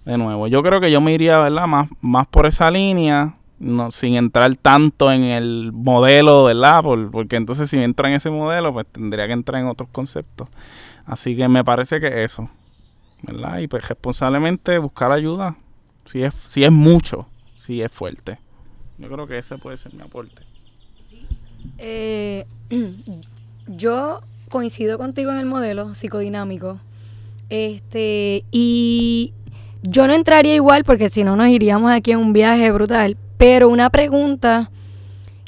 de nuevo. Yo creo que yo me iría, ¿verdad? Más, más por esa línea, no, sin entrar tanto en el modelo, ¿verdad? Por- porque entonces si entra en ese modelo, pues tendría que entrar en otros conceptos. Así que me parece que eso, ¿verdad? Y pues responsablemente buscar ayuda, si es, si es mucho, si es fuerte. Yo creo que ese puede ser mi aporte. Eh, yo coincido contigo en el modelo psicodinámico. Este, y yo no entraría igual porque si no nos iríamos aquí en un viaje brutal. Pero una pregunta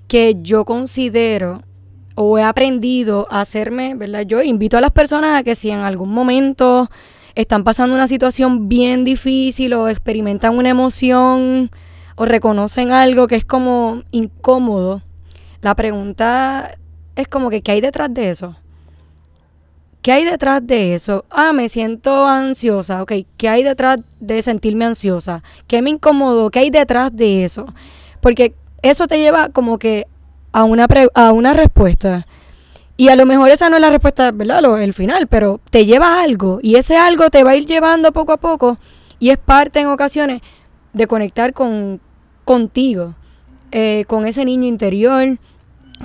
que yo considero o he aprendido a hacerme, ¿verdad? Yo invito a las personas a que si en algún momento están pasando una situación bien difícil o experimentan una emoción o reconocen algo que es como incómodo, la pregunta es como que, ¿qué hay detrás de eso? ¿Qué hay detrás de eso? Ah, me siento ansiosa, ok, ¿qué hay detrás de sentirme ansiosa? ¿Qué me incomodó? ¿Qué hay detrás de eso? Porque eso te lleva como que a una, a una respuesta. Y a lo mejor esa no es la respuesta, ¿verdad? el final, pero te lleva a algo. Y ese algo te va a ir llevando poco a poco. Y es parte en ocasiones de conectar con contigo, eh, con ese niño interior.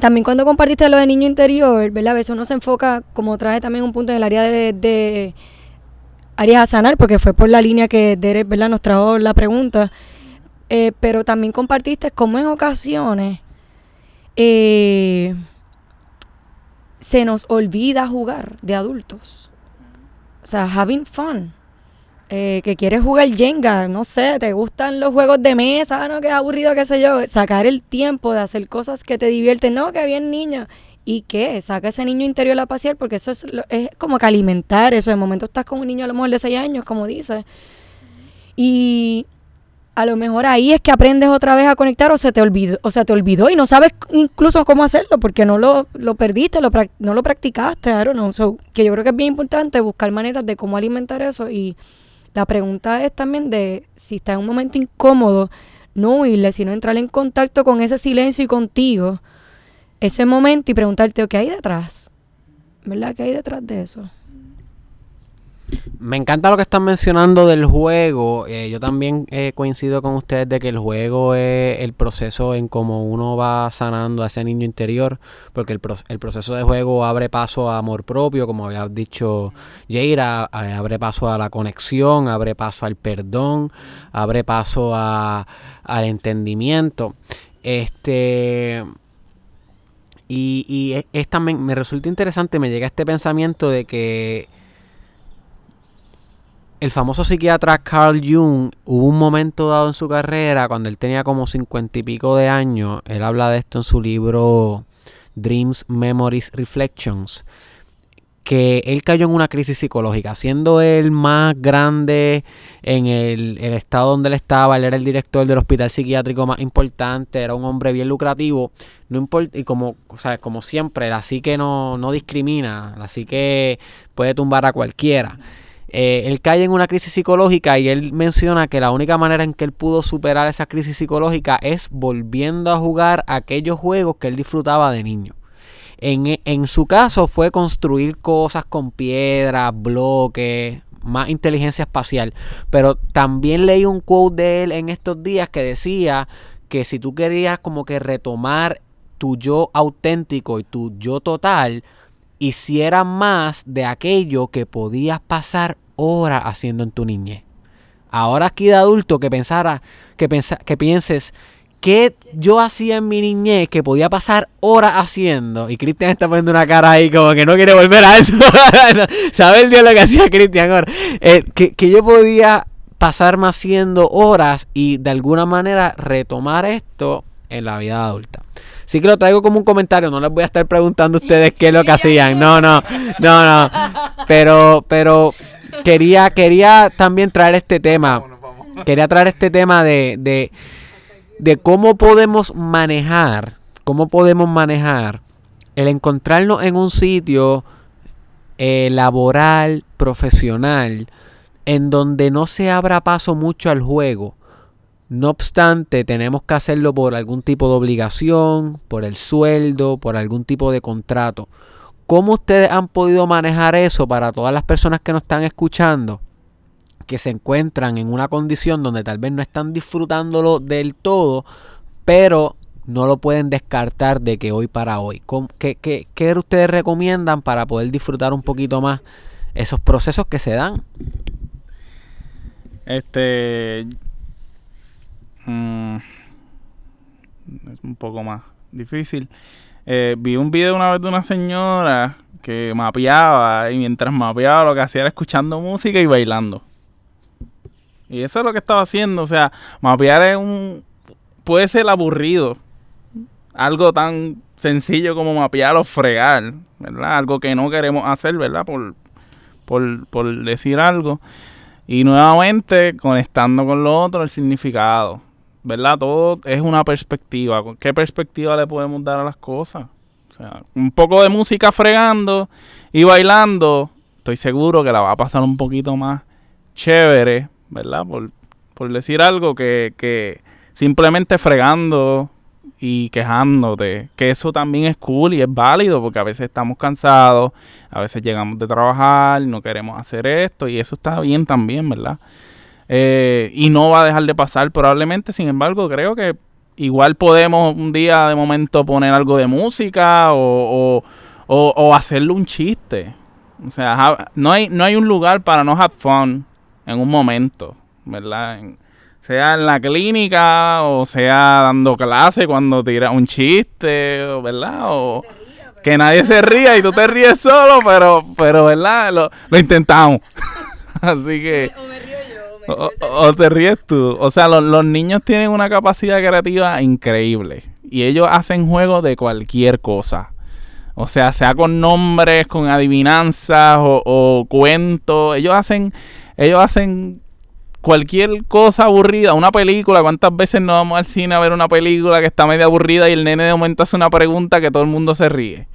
También cuando compartiste lo de niño interior, ¿verdad? A veces uno se enfoca, como traje también un punto en el área de, de áreas a sanar, porque fue por la línea que Derek, ¿verdad? Nos trajo la pregunta. Eh, pero también compartiste cómo en ocasiones eh, se nos olvida jugar de adultos. O sea, having fun. Eh, que quieres jugar Jenga, no sé, te gustan los juegos de mesa, no, que aburrido, qué sé yo. Sacar el tiempo de hacer cosas que te divierten, no, que bien niño. ¿Y qué? Saca ese niño interior a pasear porque eso es, es como que alimentar eso. De momento estás con un niño a lo mejor de 6 años, como dices. Y a lo mejor ahí es que aprendes otra vez a conectar o se te olvidó, o sea, te olvidó y no sabes incluso cómo hacerlo porque no lo, lo perdiste, no lo practicaste, I don't know. que yo creo que es bien importante buscar maneras de cómo alimentar eso y la pregunta es también de si estás en un momento incómodo, no huirle, sino entrar en contacto con ese silencio y contigo, ese momento y preguntarte, ¿qué hay detrás? ¿Verdad? ¿Qué hay detrás de eso? Me encanta lo que están mencionando del juego. Eh, yo también eh, coincido con ustedes de que el juego es el proceso en cómo uno va sanando a ese niño interior, porque el, proceso de juego abre paso a amor propio, como había dicho Jaira, eh, abre paso a la conexión, abre paso al perdón, abre paso a, al entendimiento. Este. Y, y me resulta interesante, me llega este pensamiento de que el famoso psiquiatra Carl Jung, hubo un momento dado en su carrera, cuando él tenía como cincuenta y pico de años, él habla de esto en su libro Dreams, Memories, Reflections, que él cayó en una crisis psicológica, siendo él más grande en el, estado donde él estaba, él era el director del hospital psiquiátrico más importante, era un hombre bien lucrativo, no importa, y como, o sea, como siempre, así que no, no discrimina, así que puede tumbar a cualquiera. Eh, él cae en una crisis psicológica y él menciona que la única manera en que él pudo superar esa crisis psicológica es volviendo a jugar aquellos juegos que él disfrutaba de niño. En, en su caso fue construir cosas con piedras, bloques, más inteligencia espacial. Pero también leí un quote de él en estos días que decía que si tú querías como que retomar tu yo auténtico y tu yo total, hiciera más de aquello que podías pasar horas haciendo en tu niñez. Ahora aquí de adulto que pensara, que, que pienses qué yo hacía en mi niñez que podía pasar horas haciendo. Y Cristian está poniendo una cara ahí como que no quiere volver a eso. ¿Sabe el día lo que hacía Cristian ahora? Eh, que, que yo podía pasarme haciendo horas y de alguna manera retomar esto en la vida adulta. Sí que lo traigo como un comentario, no les voy a estar preguntando a ustedes qué es lo que hacían. No, no, no, no. Pero, pero quería, quería también traer este tema. Quería traer este tema de, de, de cómo podemos manejar, cómo podemos manejar el encontrarnos en un sitio eh, laboral, profesional, en donde no se abra paso mucho al juego no obstante, tenemos que hacerlo por algún tipo de obligación, por el sueldo, por algún tipo de contrato. ¿Cómo ustedes han podido manejar eso para todas las personas que nos están escuchando? Que se encuentran en una condición donde tal vez no están disfrutándolo del todo, pero no lo pueden descartar de que hoy para hoy. ¿Qué, ustedes recomiendan para poder disfrutar un poquito más esos procesos que se dan? Este, Mm, es un poco más difícil. Eh, vi un video una vez de una señora que mapeaba y mientras mapeaba lo que hacía era escuchando música y bailando. Y eso es lo que estaba haciendo. O sea, mapear es un... puede ser aburrido. Algo tan sencillo como mapear o fregar, ¿verdad? Algo que no queremos hacer, ¿verdad? Por, por, por decir algo. Y nuevamente conectando con lo otro, el significado. ¿Verdad? Todo es una perspectiva. ¿Qué perspectiva le podemos dar a las cosas? O sea, un poco de música fregando y bailando, estoy seguro que la va a pasar un poquito más chévere, ¿verdad? Por, por decir algo que, que simplemente fregando y quejándote, que eso también es cool y es válido porque a veces estamos cansados, a veces llegamos de trabajar, no queremos hacer esto y eso está bien también, ¿verdad? Eh, y no va a dejar de pasar probablemente, sin embargo, creo que igual podemos un día de momento poner algo de música o, o, o, hacerle un chiste. O sea, no hay, no hay un lugar para no have fun en un momento, ¿verdad? sea en la clínica o sea dando clase cuando tira un chiste, ¿verdad? O que nadie se ría y tú te ríes solo, pero, pero ¿verdad? Lo, lo intentamos. Así que... O me río yo. o, te ríes tú. O sea, los niños tienen una capacidad creativa increíble. Y ellos hacen juegos de cualquier cosa. O sea, sea con nombres, con adivinanzas o, o cuentos. Ellos hacen, ellos hacen cualquier cosa aburrida, una película, ¿cuántas veces no vamos al cine a ver una película que está medio aburrida y el nene de momento hace una pregunta que todo el mundo se ríe?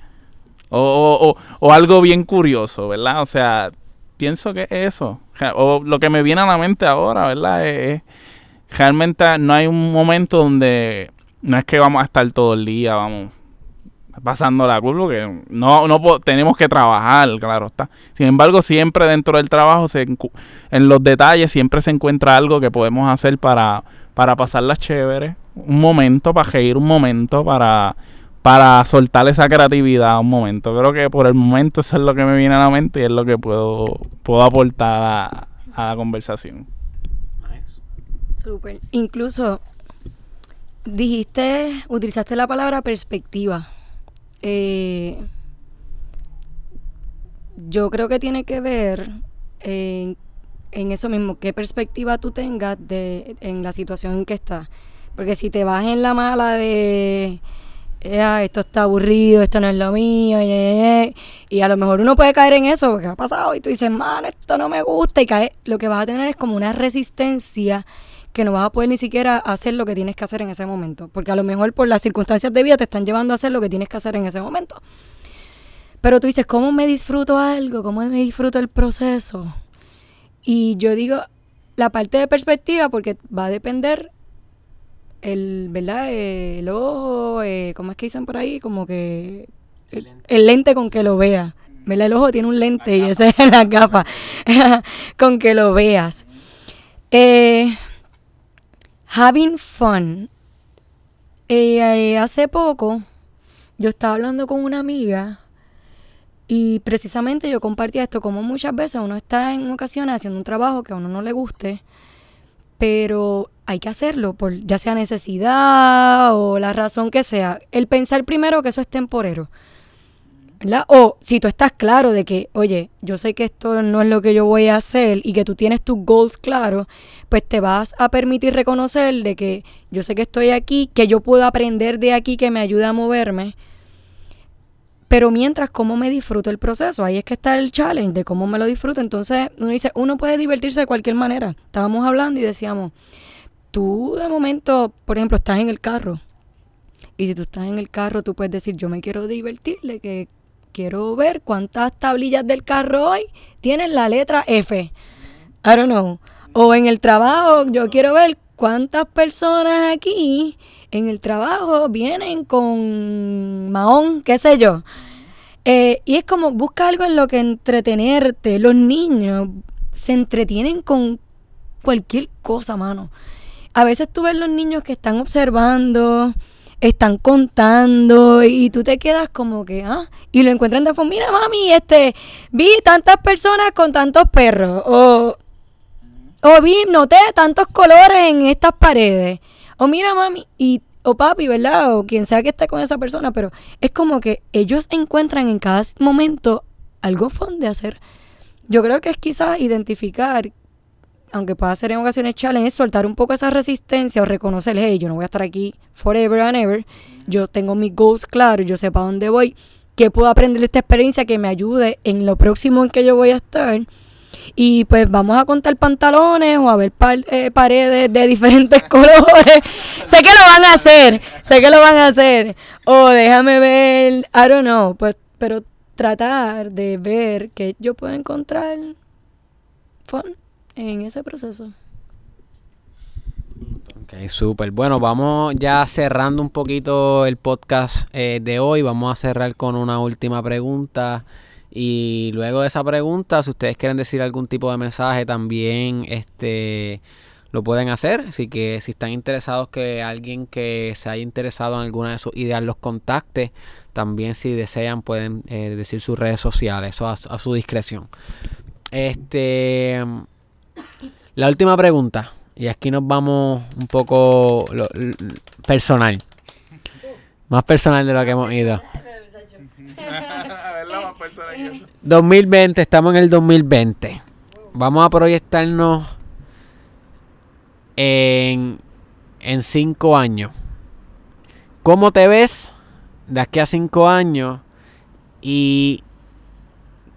O, o, algo bien curioso, ¿verdad? O sea, pienso que eso. O lo que me viene a la mente ahora, ¿verdad? Es, realmente no hay un momento donde no es que vamos a estar todo el día, vamos pasando la curva, que no, no tenemos que trabajar, claro está. Sin embargo, siempre dentro del trabajo, se, en los detalles, siempre se encuentra algo que podemos hacer para, para pasarla chévere, un momento, para reír un momento, para, para soltar esa creatividad un momento. Creo que por el momento eso es lo que me viene a la mente y es lo que puedo, puedo aportar a, a la conversación. Súper. Incluso dijiste, utilizaste la palabra perspectiva. Eh, yo creo que tiene que ver en, eso mismo, qué perspectiva tú tengas de, en la situación en que estás. Porque si te vas en la mala de, esto está aburrido, esto no es lo mío, y a lo mejor uno puede caer en eso, porque ha pasado, y tú dices, man, esto no me gusta, y cae, lo que vas a tener es como una resistencia que no vas a poder ni siquiera hacer lo que tienes que hacer en ese momento. Porque a lo mejor por las circunstancias de vida te están llevando a hacer lo que tienes que hacer en ese momento. Pero tú dices, ¿cómo me disfruto algo? ¿Cómo me disfruto el proceso? Y yo digo, la parte de perspectiva, porque va a depender el, ¿verdad? El ojo, eh, ¿cómo es que dicen por ahí? Como que el, lente con que lo veas. ¿Verdad? El ojo tiene un lente y ese es la capa. con que lo veas. Eh, Having fun. Eh, hace poco yo estaba hablando con una amiga y precisamente yo compartía esto, como muchas veces uno está en ocasiones haciendo un trabajo que a uno no le guste, pero hay que hacerlo, por ya sea necesidad o la razón que sea. El pensar primero que eso es temporero. O si tú estás claro de que, oye, yo sé que esto no es lo que yo voy a hacer y que tú tienes tus goals claros, pues te vas a permitir reconocer de que yo sé que estoy aquí, que yo puedo aprender de aquí, que me ayuda a moverme. Pero mientras, ¿cómo me disfruto el proceso? Ahí es que está el challenge de cómo me lo disfruto. Entonces, uno dice, uno puede divertirse de cualquier manera. Estábamos hablando y decíamos, tú de momento, por ejemplo, estás en el carro. Y si tú estás en el carro, tú puedes decir, yo me quiero divertirle, que quiero ver cuántas tablillas del carro hoy tienen la letra F. I don't know. O en el trabajo, yo quiero ver cuántas personas aquí en el trabajo vienen con mahón, qué sé yo. Eh, y es como busca algo en lo que entretenerte. Los niños se entretienen con cualquier cosa, mano. A veces tú ves los niños que están observando, están contando y tú te quedas como que, ah, y lo encuentran de forma, mira mami, este, vi tantas personas con tantos perros, o, o vi, noté tantos colores en estas paredes, o mira mami, y, o papi, ¿verdad? O quien sea que esté con esa persona, pero es como que ellos encuentran en cada momento algo fun de hacer. Yo creo que es quizás identificar aunque pueda ser en ocasiones challenge, es soltar un poco esa resistencia o reconocer, hey, yo no voy a estar aquí forever and ever, yo tengo mis goals claros, yo sé para dónde voy, que puedo aprender esta experiencia que me ayude en lo próximo en que yo voy a estar. Y pues vamos a contar pantalones o a ver eh, paredes de diferentes colores. sé que lo van a hacer, sé que lo van a hacer. O déjame ver, I don't know, pues, pero tratar de ver que yo puedo encontrar fun en ese proceso. Ok, súper. Bueno, vamos ya cerrando un poquito el podcast eh, de hoy. Vamos a cerrar con una última pregunta. Y luego de esa pregunta, si ustedes quieren decir algún tipo de mensaje, también este lo pueden hacer. Así que si están interesados que alguien que se haya interesado en alguna de sus ideas los contacte, también si desean pueden eh, decir sus redes sociales, eso a, a su discreción. Este, la última pregunta. Y aquí nos vamos un poco lo- personal. Más personal de lo que hemos ido. 2020, estamos en el 2020. Vamos a proyectarnos en, en cinco años. ¿Cómo te ves de aquí a cinco años? Y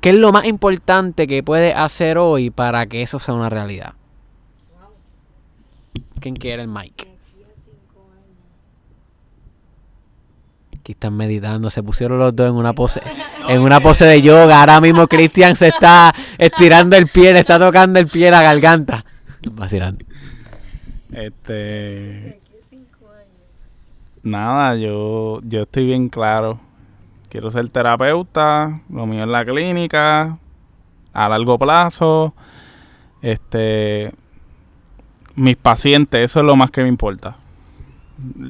qué es lo más importante que puedes hacer hoy para que eso sea una realidad. ¿Quién quiere el mic? Aquí están meditando, se pusieron los dos en una pose, en una pose de yoga. Ahora mismo Cristian se está estirando el pie, le está tocando el pie la garganta. Vacilando. Este. Nada, yo, yo estoy bien claro. Quiero ser terapeuta, lo mío en la clínica, a largo plazo. Este. Mis pacientes, eso es lo más que me importa.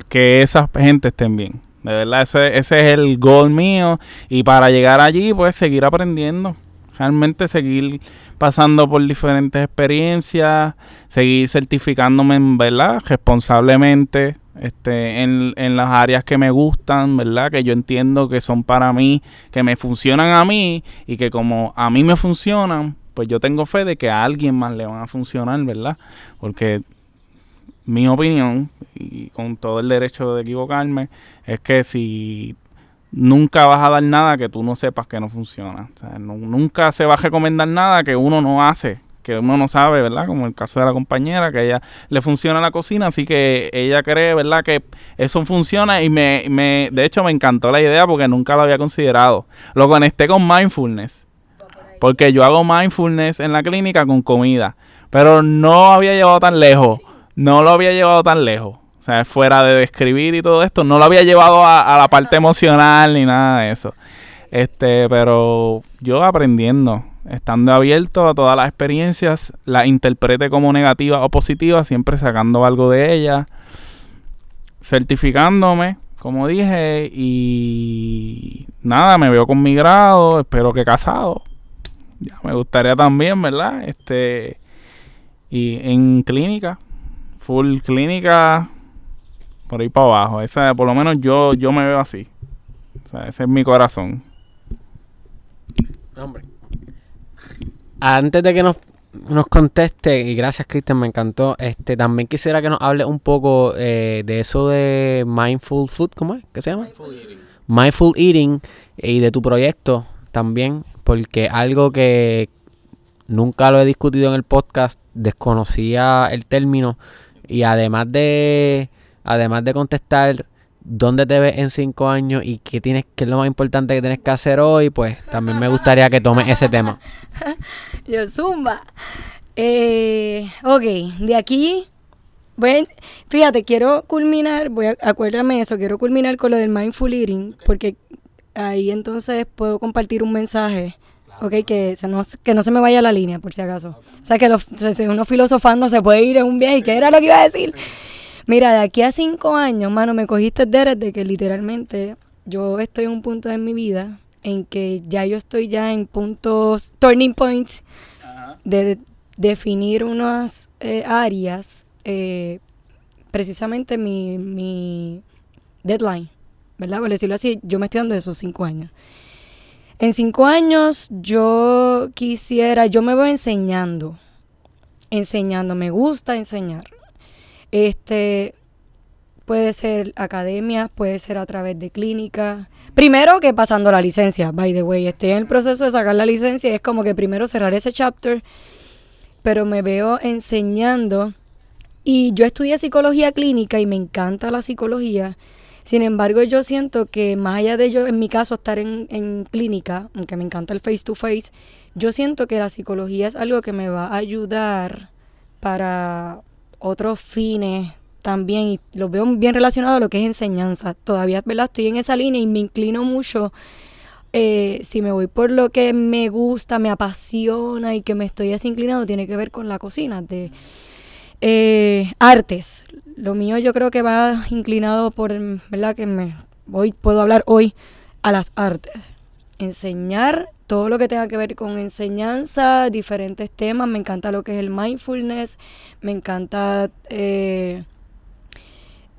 Que esa gente estén bien. De verdad, ese, ese es el goal mío. Y para llegar allí, pues seguir aprendiendo. Realmente seguir pasando por diferentes experiencias, seguir certificándome en verdad responsablemente este en, en las áreas que me gustan, ¿verdad? Que yo entiendo que son para mí, que me funcionan a mí y que como a mí me funcionan, pues yo tengo fe de que a alguien más le van a funcionar, ¿verdad? Porque mi opinión, y con todo el derecho de equivocarme, es que si nunca vas a dar nada que tú no sepas que no funciona. O sea, nu- nunca se va a recomendar nada que uno no hace, que uno no sabe, ¿verdad? Como el caso de la compañera, que ella le funciona la cocina, así que ella cree, ¿verdad? Que eso funciona y me, me de hecho me encantó la idea porque nunca lo había considerado. Lo conecté con mindfulness. Porque yo hago mindfulness en la clínica con comida. Pero no había llevado tan lejos. No lo había llevado tan lejos. O sea, fuera de describir y todo esto, no lo había llevado a, a la parte emocional ni nada de eso. Este, pero yo aprendiendo, estando abierto a todas las experiencias, las interprete como negativas o positivas, siempre sacando algo de ellas, certificándome, como dije, y nada, me veo con mi grado, espero que casado. Ya me gustaría también, ¿verdad? Este y en clínica, full clínica por ahí para abajo. Esa, por lo menos yo yo me veo así. O sea, ese es mi corazón. Hombre. Antes de que nos, nos conteste, y gracias Cristian, me encantó, este también quisiera que nos hable un poco eh, de eso de Mindful Food, ¿cómo es? ¿Qué se llama? Mindful Eating y de tu proyecto también, porque algo que nunca lo he discutido en el podcast, desconocía el término y además de además de contestar dónde te ves en cinco años y qué tienes qué es lo más importante que tienes que hacer hoy, pues también me gustaría que tomes ese tema. Yo, zumba. Eh, ok, de aquí, bueno, fíjate, quiero culminar, voy a, acuérdame eso, quiero culminar con lo del mindful eating, porque ahí entonces puedo compartir un mensaje, ok, que, se no, que no se me vaya la línea, por si acaso. O sea, que los, uno filosofando se puede ir en un viaje, ¿qué era lo que iba a decir? Mira, de aquí a cinco años, mano, me cogiste desde que literalmente yo estoy en un punto en mi vida en que ya yo estoy ya en puntos, turning points, de, de- definir unas eh, áreas, eh, precisamente mi, mi deadline, ¿verdad? Por decirlo así, yo me estoy dando esos cinco años. En cinco años yo quisiera, yo me voy enseñando, enseñando, me gusta enseñar. Este, puede ser academia, puede ser a través de clínicas. Primero que pasando la licencia, by the way, estoy en el proceso de sacar la licencia es como que primero cerrar ese chapter, pero me veo enseñando y yo estudié psicología clínica y me encanta la psicología Sin embargo, yo siento que más allá de yo, en mi caso, estar en, en clínica, aunque me encanta el face to face, yo siento que la psicología es algo que me va a ayudar para otros fines también y lo veo bien relacionado a lo que es enseñanza. Todavía, ¿verdad? Estoy en esa línea y me inclino mucho eh, si me voy por lo que me gusta, me apasiona y que me estoy así inclinado, tiene que ver con la cocina, de eh, artes. Lo mío yo creo que va inclinado por, ¿verdad? Que me voy, puedo hablar hoy a las artes. Enseñar todo lo que tenga que ver con enseñanza, diferentes temas. Me encanta lo que es el mindfulness. Me encanta eh,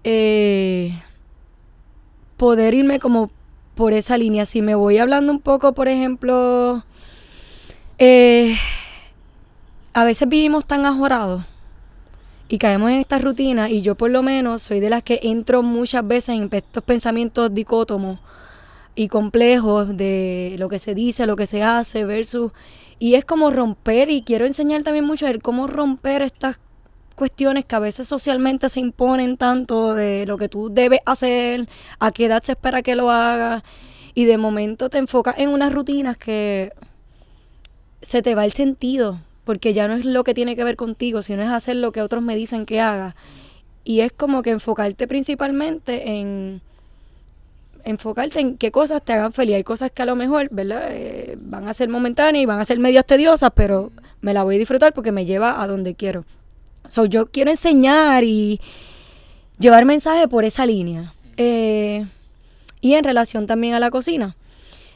eh, poder irme como por esa línea. Si me voy hablando un poco, por ejemplo, eh, a veces vivimos tan ajorados y caemos en esta rutina y yo por lo menos soy de las que entro muchas veces en estos pensamientos dicótomos y complejos de lo que se dice, lo que se hace versus y es como romper y quiero enseñar también mucho el cómo romper estas cuestiones que a veces socialmente se imponen tanto de lo que tú debes hacer, a qué edad se espera que lo hagas y de momento te enfocas en unas rutinas que se te va el sentido porque ya no es lo que tiene que ver contigo, sino es hacer lo que otros me dicen que haga. Y es como que enfocarte principalmente en enfocarte en qué cosas te hagan feliz. Hay cosas que a lo mejor, ¿verdad? Eh, van a ser momentáneas y van a ser medias tediosas, pero me la voy a disfrutar porque me lleva a donde quiero. So, yo quiero enseñar y llevar mensaje por esa línea. Eh, y en relación también a la cocina.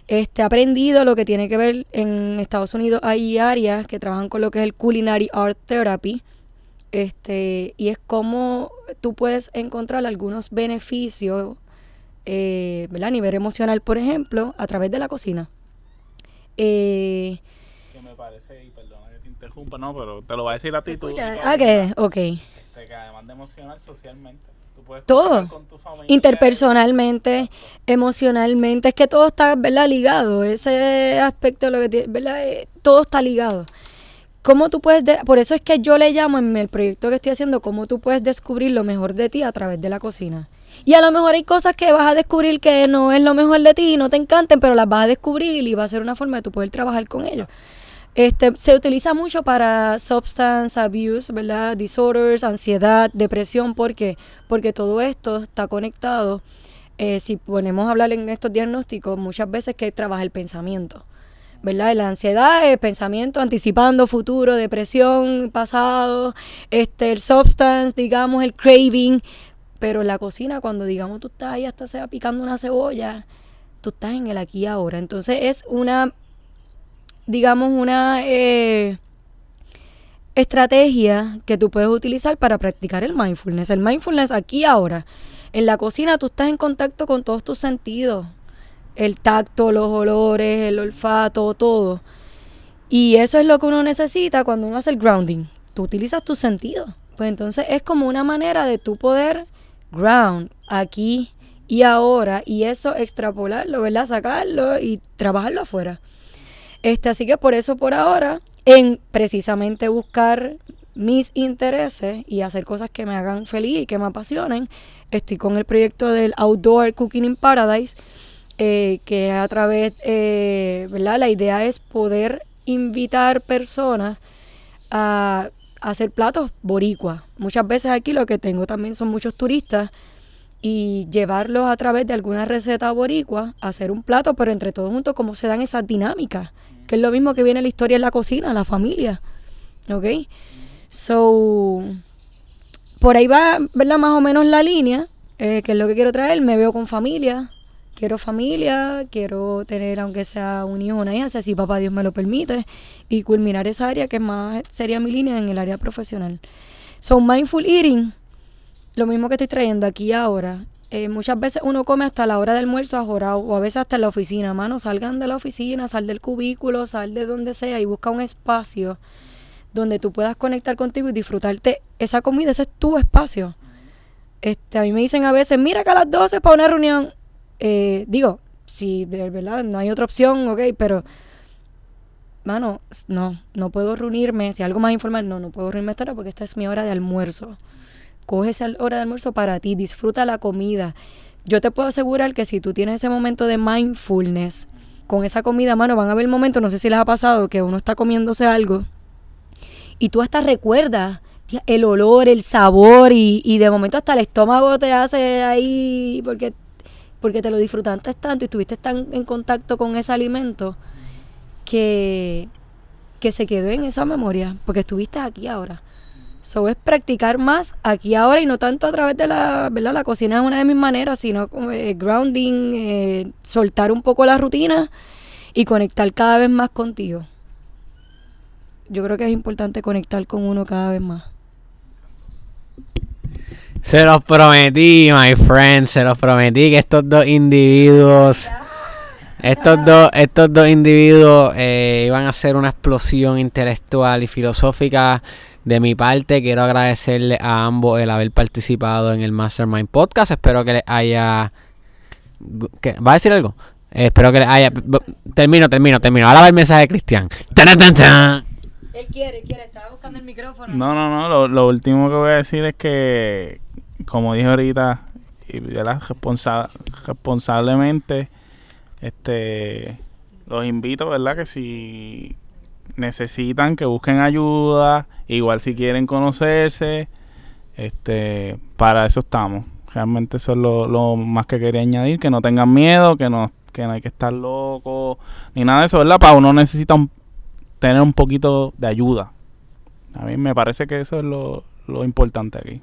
Este, he aprendido lo que tiene que ver en Estados Unidos. Hay áreas que trabajan con lo que es el Culinary Art Therapy. Este, y es como tú puedes encontrar algunos beneficios eh, a nivel emocional, por ejemplo, a través de la cocina. Eh, que me parece, y perdona que te interrumpa, no, pero te lo voy a decir a ti. Tú, ah, que, ok. Este, que además de emocional, socialmente todo. Interpersonalmente, emocionalmente, es que todo está, ¿verdad? Ligado. Ese aspecto, lo que tiene, ¿verdad? Eh, todo está ligado. ¿Cómo tú puedes, por eso es que yo le llamo en el proyecto que estoy haciendo, cómo tú puedes descubrir lo mejor de ti a través de la cocina? Y a lo mejor hay cosas que vas a descubrir que no es lo mejor de ti y no te encanten, pero las vas a descubrir y va a ser una forma de tú poder trabajar con ellos. Este, se utiliza mucho para substance abuse, ¿verdad? Disorders, ansiedad, depresión. ¿Por qué? Porque todo esto está conectado. Eh, si ponemos a hablar en estos diagnósticos, muchas veces que trabaja el pensamiento. ¿verdad? La ansiedad, el pensamiento anticipando futuro, depresión, pasado, este, el substance, digamos, el craving. Pero en la cocina, cuando digamos tú estás ahí hasta sea picando una cebolla, tú estás en el aquí y ahora. Entonces es una digamos, una eh, estrategia que tú puedes utilizar para practicar el mindfulness. El mindfulness aquí ahora. En la cocina tú estás en contacto con todos tus sentidos. El tacto, los olores, el olfato, todo. Y eso es lo que uno necesita cuando uno hace el grounding. Tú utilizas tus sentidos. Pues entonces es como una manera de tú poder ground aquí y ahora y eso extrapolarlo, ¿verdad? Sacarlo y trabajarlo afuera. Este, así que por eso por ahora, en precisamente buscar mis intereses y hacer cosas que me hagan feliz y que me apasionen, estoy con el proyecto del Outdoor Cooking in Paradise, eh, que a través, eh, ¿verdad? La idea es poder invitar personas a, hacer platos boricuas. Muchas veces aquí lo que tengo también son muchos turistas y llevarlos a través de alguna receta boricua, hacer un plato, pero entre todos juntos, cómo se dan esas dinámicas que es lo mismo que viene la historia en la cocina, la familia. ¿Ok? So, por ahí va, ¿verdad? Más o menos la línea, eh, que es lo que quiero traer. Me veo con familia, quiero familia, quiero tener, aunque sea un hijo una hija, si papá Dios me lo permite, y culminar esa área que más sería mi línea en el área profesional. So, mindful eating, lo mismo que estoy trayendo aquí ahora, eh, muchas veces uno come hasta la hora del almuerzo ajorado o a veces hasta en la oficina. Mano, salgan de la oficina, sal del cubículo, sal de donde sea y busca un espacio donde tú puedas conectar contigo y disfrutarte esa comida. Ese es tu espacio. Este, a mí me dicen a veces, mira que a las 12 para una reunión. Eh, digo, si de verdad no hay otra opción, ok, pero mano, no, no puedo reunirme, si algo más informal, no, no puedo reunirme esta hora porque esta es mi hora de almuerzo coge esa hora de almuerzo para ti, disfruta la comida. yo te puedo asegurar que si tú tienes ese momento de mindfulness con esa comida, mano, van a haber momentos, no sé si les ha pasado, que uno está comiéndose algo y tú hasta recuerdas el olor, el sabor y, y de momento hasta el estómago te hace ahí porque, porque te lo disfrutaste tanto y estuviste tan en contacto con ese alimento que, que se quedó en esa memoria porque estuviste aquí ahora. So es practicar más aquí ahora y no tanto a través de la, ¿verdad? La cocina es una de mis maneras, sino como eh, grounding, eh, soltar un poco la rutina y conectar cada vez más contigo. Yo creo que es importante conectar con uno cada vez más. Se los prometí, my friend, se los prometí que estos dos individuos, estos dos, estos dos individuos eh, iban a hacer una explosión intelectual y filosófica de mi parte, quiero agradecerle a ambos el haber participado en el Mastermind Podcast. Espero que les haya. ¿Va a decir algo? Espero que les haya. Termino, termino, termino. Ahora va el mensaje de Cristian. Él quiere, quiere, estaba buscando el micrófono. No, no, no. Lo, último que voy a decir es que, como dije ahorita, y responsa responsablemente, este, los invito, ¿verdad? Que si necesitan que busquen ayuda, igual si quieren conocerse, este, para eso estamos. Realmente eso es lo, más que quería añadir, que no tengan miedo, que no, que no hay que estar loco, ni nada de eso, ¿verdad? Para uno necesita tener un poquito de ayuda. A mí me parece que eso es lo, lo importante aquí.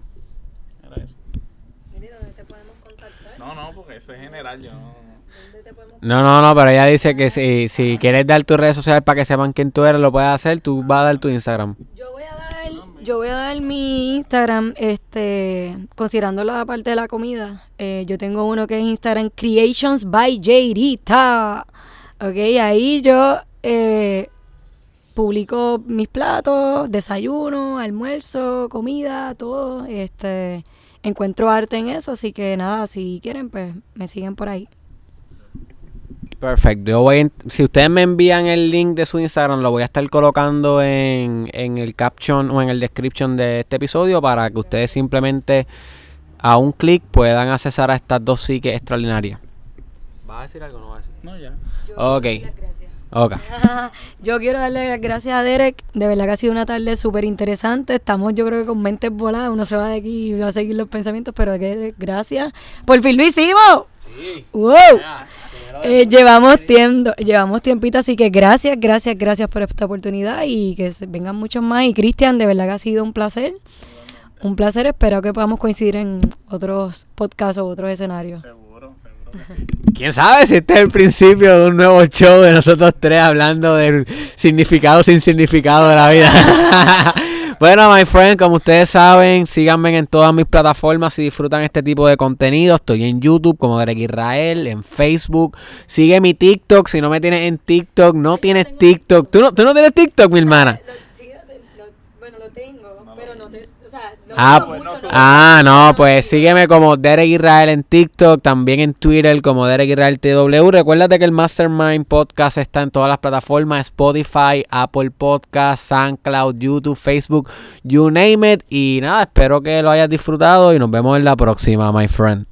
No, no, porque eso es general, yo no... No, no, no, pero ella dice que si, si quieres dar tus redes sociales para que sepan quién tú eres, lo puedes hacer. Tú vas a dar tu Instagram. Yo voy a dar, yo voy a dar mi Instagram, este, considerando la parte de la comida. Eh, yo tengo uno que es Instagram Creations by Jairita. Ok, ahí yo eh, publico mis platos, desayuno, almuerzo, comida, todo. Este, encuentro arte en eso, así que nada, si quieren, pues me siguen por ahí. Perfecto. Yo voy si ustedes me envían el link de su Instagram, lo voy a estar colocando en, en el caption o en el description de este episodio para que ustedes simplemente a un clic puedan accesar a estas dos psiques extraordinarias. ¿Vas a decir algo o no vas a decir? No, ya. ok. Okay. yo quiero darle las gracias a Derek. De verdad que ha sido una tarde súper interesante. Estamos, yo creo que con mentes voladas. Uno se va de aquí y va a seguir los pensamientos. Pero gracias. Por fin lo hicimos. Sí. ¡Wow! Eh, llevamos tiempo, llevamos tiempito, así que gracias, gracias, gracias por esta oportunidad y que vengan muchos más. Y Cristian, de verdad que ha sido un placer. Un placer, espero que podamos coincidir en otros podcasts o otros escenarios. ¿Quién sabe si este es el principio de un nuevo show de nosotros tres hablando del significado sin significado de la vida? Bueno, my friend, como ustedes saben, síganme en todas mis plataformas si disfrutan este tipo de contenido. Estoy en YouTube como Derek Israel, en Facebook. Sigue mi TikTok. Si no me tienes en TikTok, no tienes TikTok. ¿Tú no, ¿Tú no tienes TikTok, mi hermana? Bueno, lo tengo, pero no te ah, pues, ah, no, pues sígueme como Derek Israel en TikTok, también en Twitter como Derek Israel TW. Recuérdate que el Mastermind Podcast está en todas las plataformas, Spotify, Apple Podcast, SoundCloud, YouTube, Facebook, you name it. Y nada, espero que lo hayas disfrutado y nos vemos en la próxima, my friend.